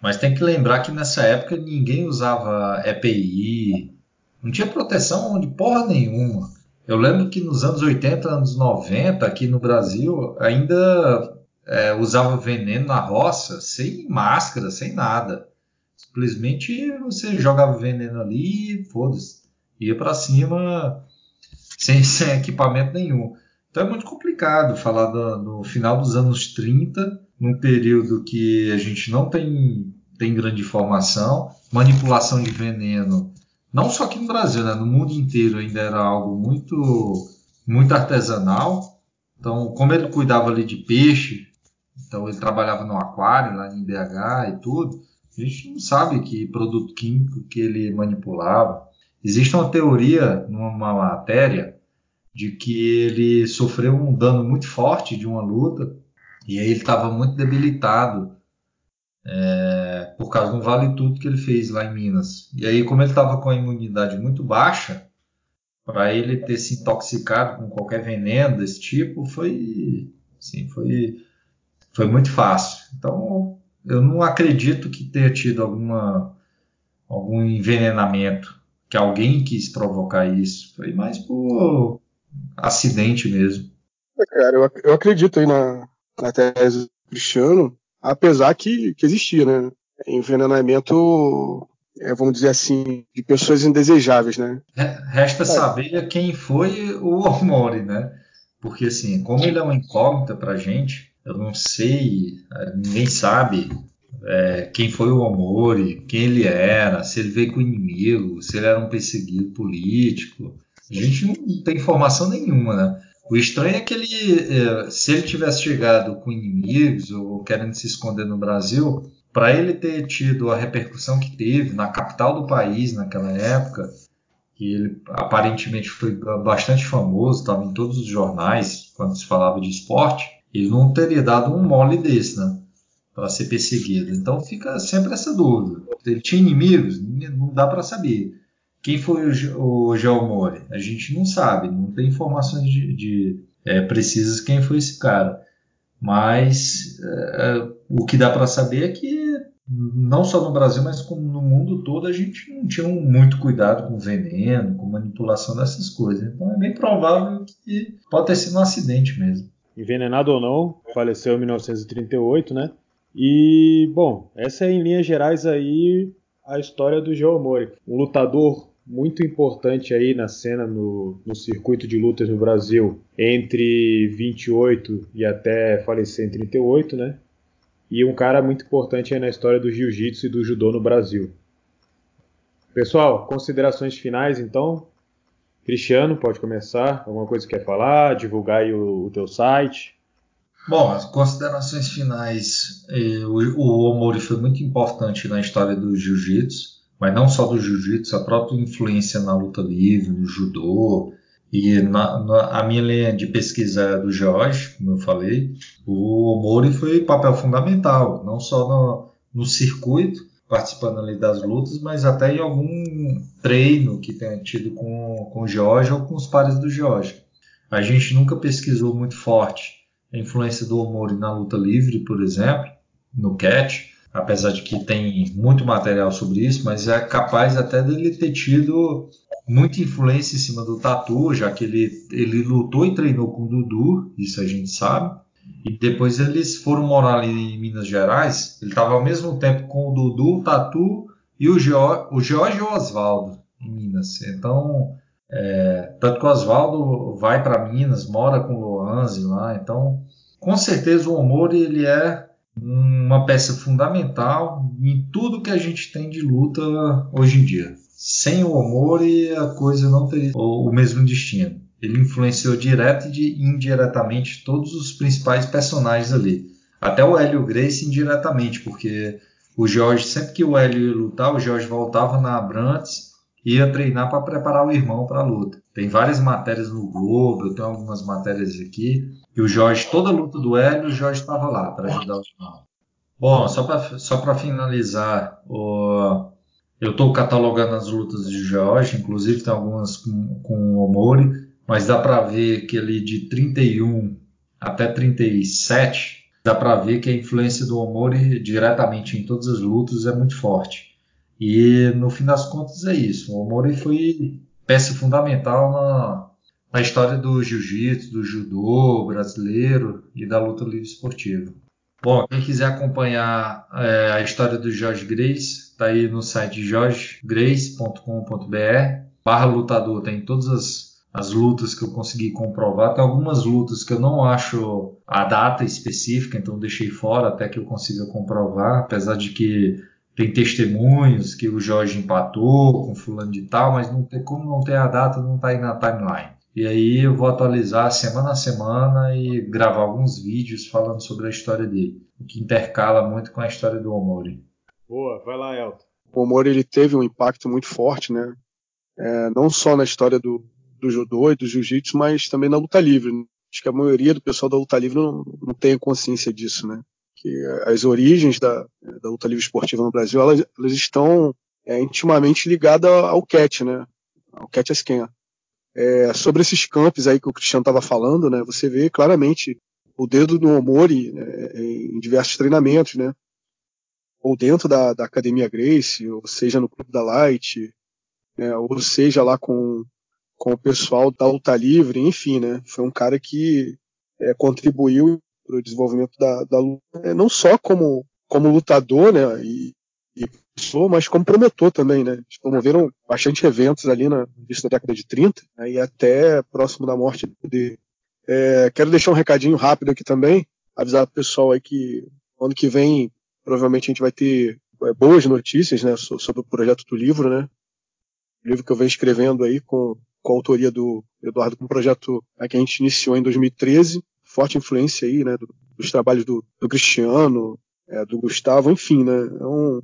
Mas tem que lembrar que nessa época ninguém usava EPI, não tinha proteção de porra nenhuma. Eu lembro que nos anos 80, anos 90, aqui no Brasil, ainda é, usava veneno na roça sem máscara, sem nada. Simplesmente você jogava veneno ali e foda-se. Ia para cima sem, sem, equipamento nenhum. Então é muito complicado falar do, do, final dos anos 30, num período que a gente não tem, tem grande informação, manipulação de veneno, não só aqui no Brasil, né, no mundo inteiro ainda era algo muito, muito artesanal. Então, como ele cuidava ali de peixe, então ele trabalhava no aquário lá em BH e tudo. A gente não sabe que produto químico que ele manipulava. Existe uma teoria numa matéria de que ele sofreu um dano muito forte de uma luta e aí ele estava muito debilitado é, por causa de um vale tudo que ele fez lá em Minas. E aí como ele estava com a imunidade muito baixa, para ele ter se intoxicado com qualquer veneno desse tipo foi, assim, foi foi muito fácil. Então, eu não acredito que tenha tido alguma, algum envenenamento, que alguém quis provocar isso. Foi mais por acidente mesmo. É, cara, eu, eu acredito aí na, na tese do Cristiano, apesar que, que existia, né? Envenenamento, é, vamos dizer assim, de pessoas indesejáveis, né? Resta é. saber quem foi o Omori, né? Porque, assim, como ele é uma incógnita pra gente, eu não sei, ninguém sabe é, quem foi o Omori, quem ele era, se ele veio com inimigo, se ele era um perseguido político. A gente não tem informação nenhuma, né? O estranho é que ele, é, se ele tivesse chegado com inimigos ou querendo se esconder no Brasil, para ele ter tido a repercussão que teve na capital do país naquela época, que ele aparentemente foi bastante famoso, estava em todos os jornais quando se falava de esporte, ele não teria dado um mole desse, né? Para ser perseguido. Então fica sempre essa dúvida. Ele tinha inimigos? Não dá para saber. Quem foi o, o Geomori? A gente não sabe, não tem informações de, de é, precisas quem foi esse cara. Mas é, o que dá para saber é que não só no Brasil, mas como no mundo todo, a gente não tinha muito cuidado com veneno, com manipulação dessas coisas. Então é bem provável que pode ter sido um acidente mesmo envenenado ou não, faleceu em 1938, né? E, bom, essa é em linhas gerais aí a história do Joe Mori, um lutador muito importante aí na cena no, no, circuito de lutas no Brasil entre 28 e até falecer em 38, né? E um cara muito importante aí na história do jiu-jitsu e do judô no Brasil. Pessoal, considerações finais então? Cristiano, pode começar. Alguma coisa que quer falar? Divulgar aí o, o teu site. Bom, as considerações finais. Eh, o, o Omori foi muito importante na história do jiu-jitsu, mas não só do jiu-jitsu, a própria influência na luta livre, no judô. E na, na, a minha linha de pesquisa é do George, como eu falei. O Omori foi papel fundamental, não só no, no circuito, participando ali das lutas, mas até em algum treino que tenha tido com, com o George ou com os pares do George. A gente nunca pesquisou muito forte a influência do Omori na luta livre, por exemplo, no catch, apesar de que tem muito material sobre isso, mas é capaz até dele ter tido muita influência em cima do Tatu, já que ele, ele lutou e treinou com o Dudu, isso a gente sabe. E depois eles foram morar ali em Minas Gerais. Ele estava ao mesmo tempo com o Dudu, o Tatu e o, Geo, o Jorge em Minas. Então, é, tanto que o Oswaldo vai para Minas, mora com o Loanzi lá. Então, com certeza o Omori ele é uma peça fundamental em tudo que a gente tem de luta hoje em dia. Sem o Omori a coisa não teria o mesmo destino. ele influenciou direto e indiretamente todos os principais personagens ali. Até o Hélio Grace indiretamente, porque o Jorge, sempre que o Hélio ia lutar, o Jorge voltava na Abrantes e ia treinar para preparar o irmão para a luta. Tem várias matérias no Globo, eu tenho algumas matérias aqui, e o Jorge, toda a luta do Hélio, o Jorge estava lá para ajudar o. Bom, só para só finalizar, o, eu estou catalogando as lutas de Jorge, inclusive tem algumas com, com o Omori, mas dá para ver que ali de 31 até 37 dá para ver que a influência do Omori diretamente em todas as lutas é muito forte. E no fim das contas é isso. O Omori foi peça fundamental na, na história do jiu-jitsu, do judô brasileiro e da luta livre esportiva. Bom, quem quiser acompanhar é, a história do Jorge Grace, está aí no site jorgegrace.com.br. Barra lutador tem todas as as lutas que eu consegui comprovar. Tem algumas lutas que eu não acho a data específica, então deixei fora até que eu consiga comprovar, apesar de que tem testemunhos que o Jorge empatou com fulano de tal, mas não tem, como não tem a data, não está aí na timeline. E aí eu vou atualizar semana a semana e gravar alguns vídeos falando sobre a história dele, o que intercala muito com a história do Omori. Boa, vai lá, Elton. O Omori ele teve um impacto muito forte, né? É, não só na história do, do judô e do jiu-jitsu, mas também na luta livre. Acho que a maioria do pessoal da luta livre não, não tem consciência disso, né? Que as origens da, da luta livre esportiva no Brasil, elas, elas estão é, intimamente ligadas ao CAT, né? Ao CAT Esquen. É, sobre esses campos aí que o Cristiano estava falando, né? Você vê claramente o dedo do Omori né, em diversos treinamentos, né? Ou dentro da, da Academia Grace, ou seja no Clube da Light, né, ou seja lá com com o pessoal da Luta Livre, enfim, né? Foi um cara que é, contribuiu para o desenvolvimento da, da luta, é, não só como, como lutador, né? E, e pessoa, mas como promotor também, né? Eles promoveram bastante eventos ali na início da década de 30 né, e até próximo da morte dele. É, quero deixar um recadinho rápido aqui também, avisar o pessoal aí que ano que vem provavelmente a gente vai ter é, boas notícias, né, sobre o projeto do livro, né? O livro que eu venho escrevendo aí com com a autoria do Eduardo, com um projeto né, que a gente iniciou em 2013, forte influência aí, né, dos trabalhos do, do Cristiano, é, do Gustavo, enfim, né, é um,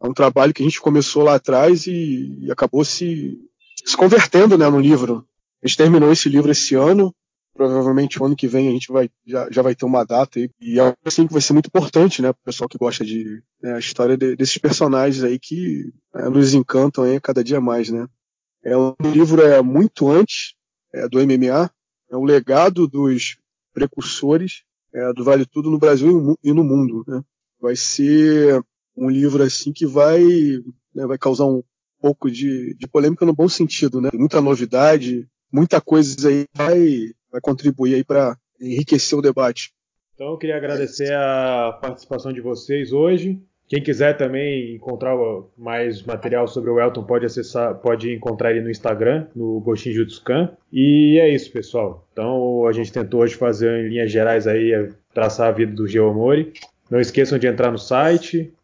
é um trabalho que a gente começou lá atrás e, e acabou se, se convertendo, né, no livro. A gente terminou esse livro esse ano, provavelmente o ano que vem a gente vai, já, já vai ter uma data aí, e é assim que vai ser muito importante, né, para o pessoal que gosta de né, a história de, desses personagens aí que é, nos encantam aí cada dia mais, né. É um livro é muito antes é, do MMA, é um legado dos precursores é, do Vale Tudo no Brasil e no mundo. Né? Vai ser um livro assim que vai, né, vai causar um pouco de, de, polêmica no bom sentido, né? Muita novidade, muita coisa aí vai, vai contribuir aí para enriquecer o debate. Então eu queria agradecer a participação de vocês hoje. Quem quiser também encontrar mais material sobre o Elton pode acessar, pode encontrar ele no Instagram, no Goshin Jutsukan. E é isso, pessoal. Então a gente tentou hoje fazer em linhas gerais aí traçar a vida do Geomori. Não esqueçam de entrar no site.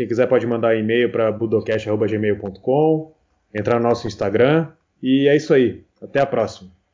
Quem quiser pode mandar e-mail para budocast.gmail.com, entrar no nosso Instagram. E é isso aí. Até a próxima.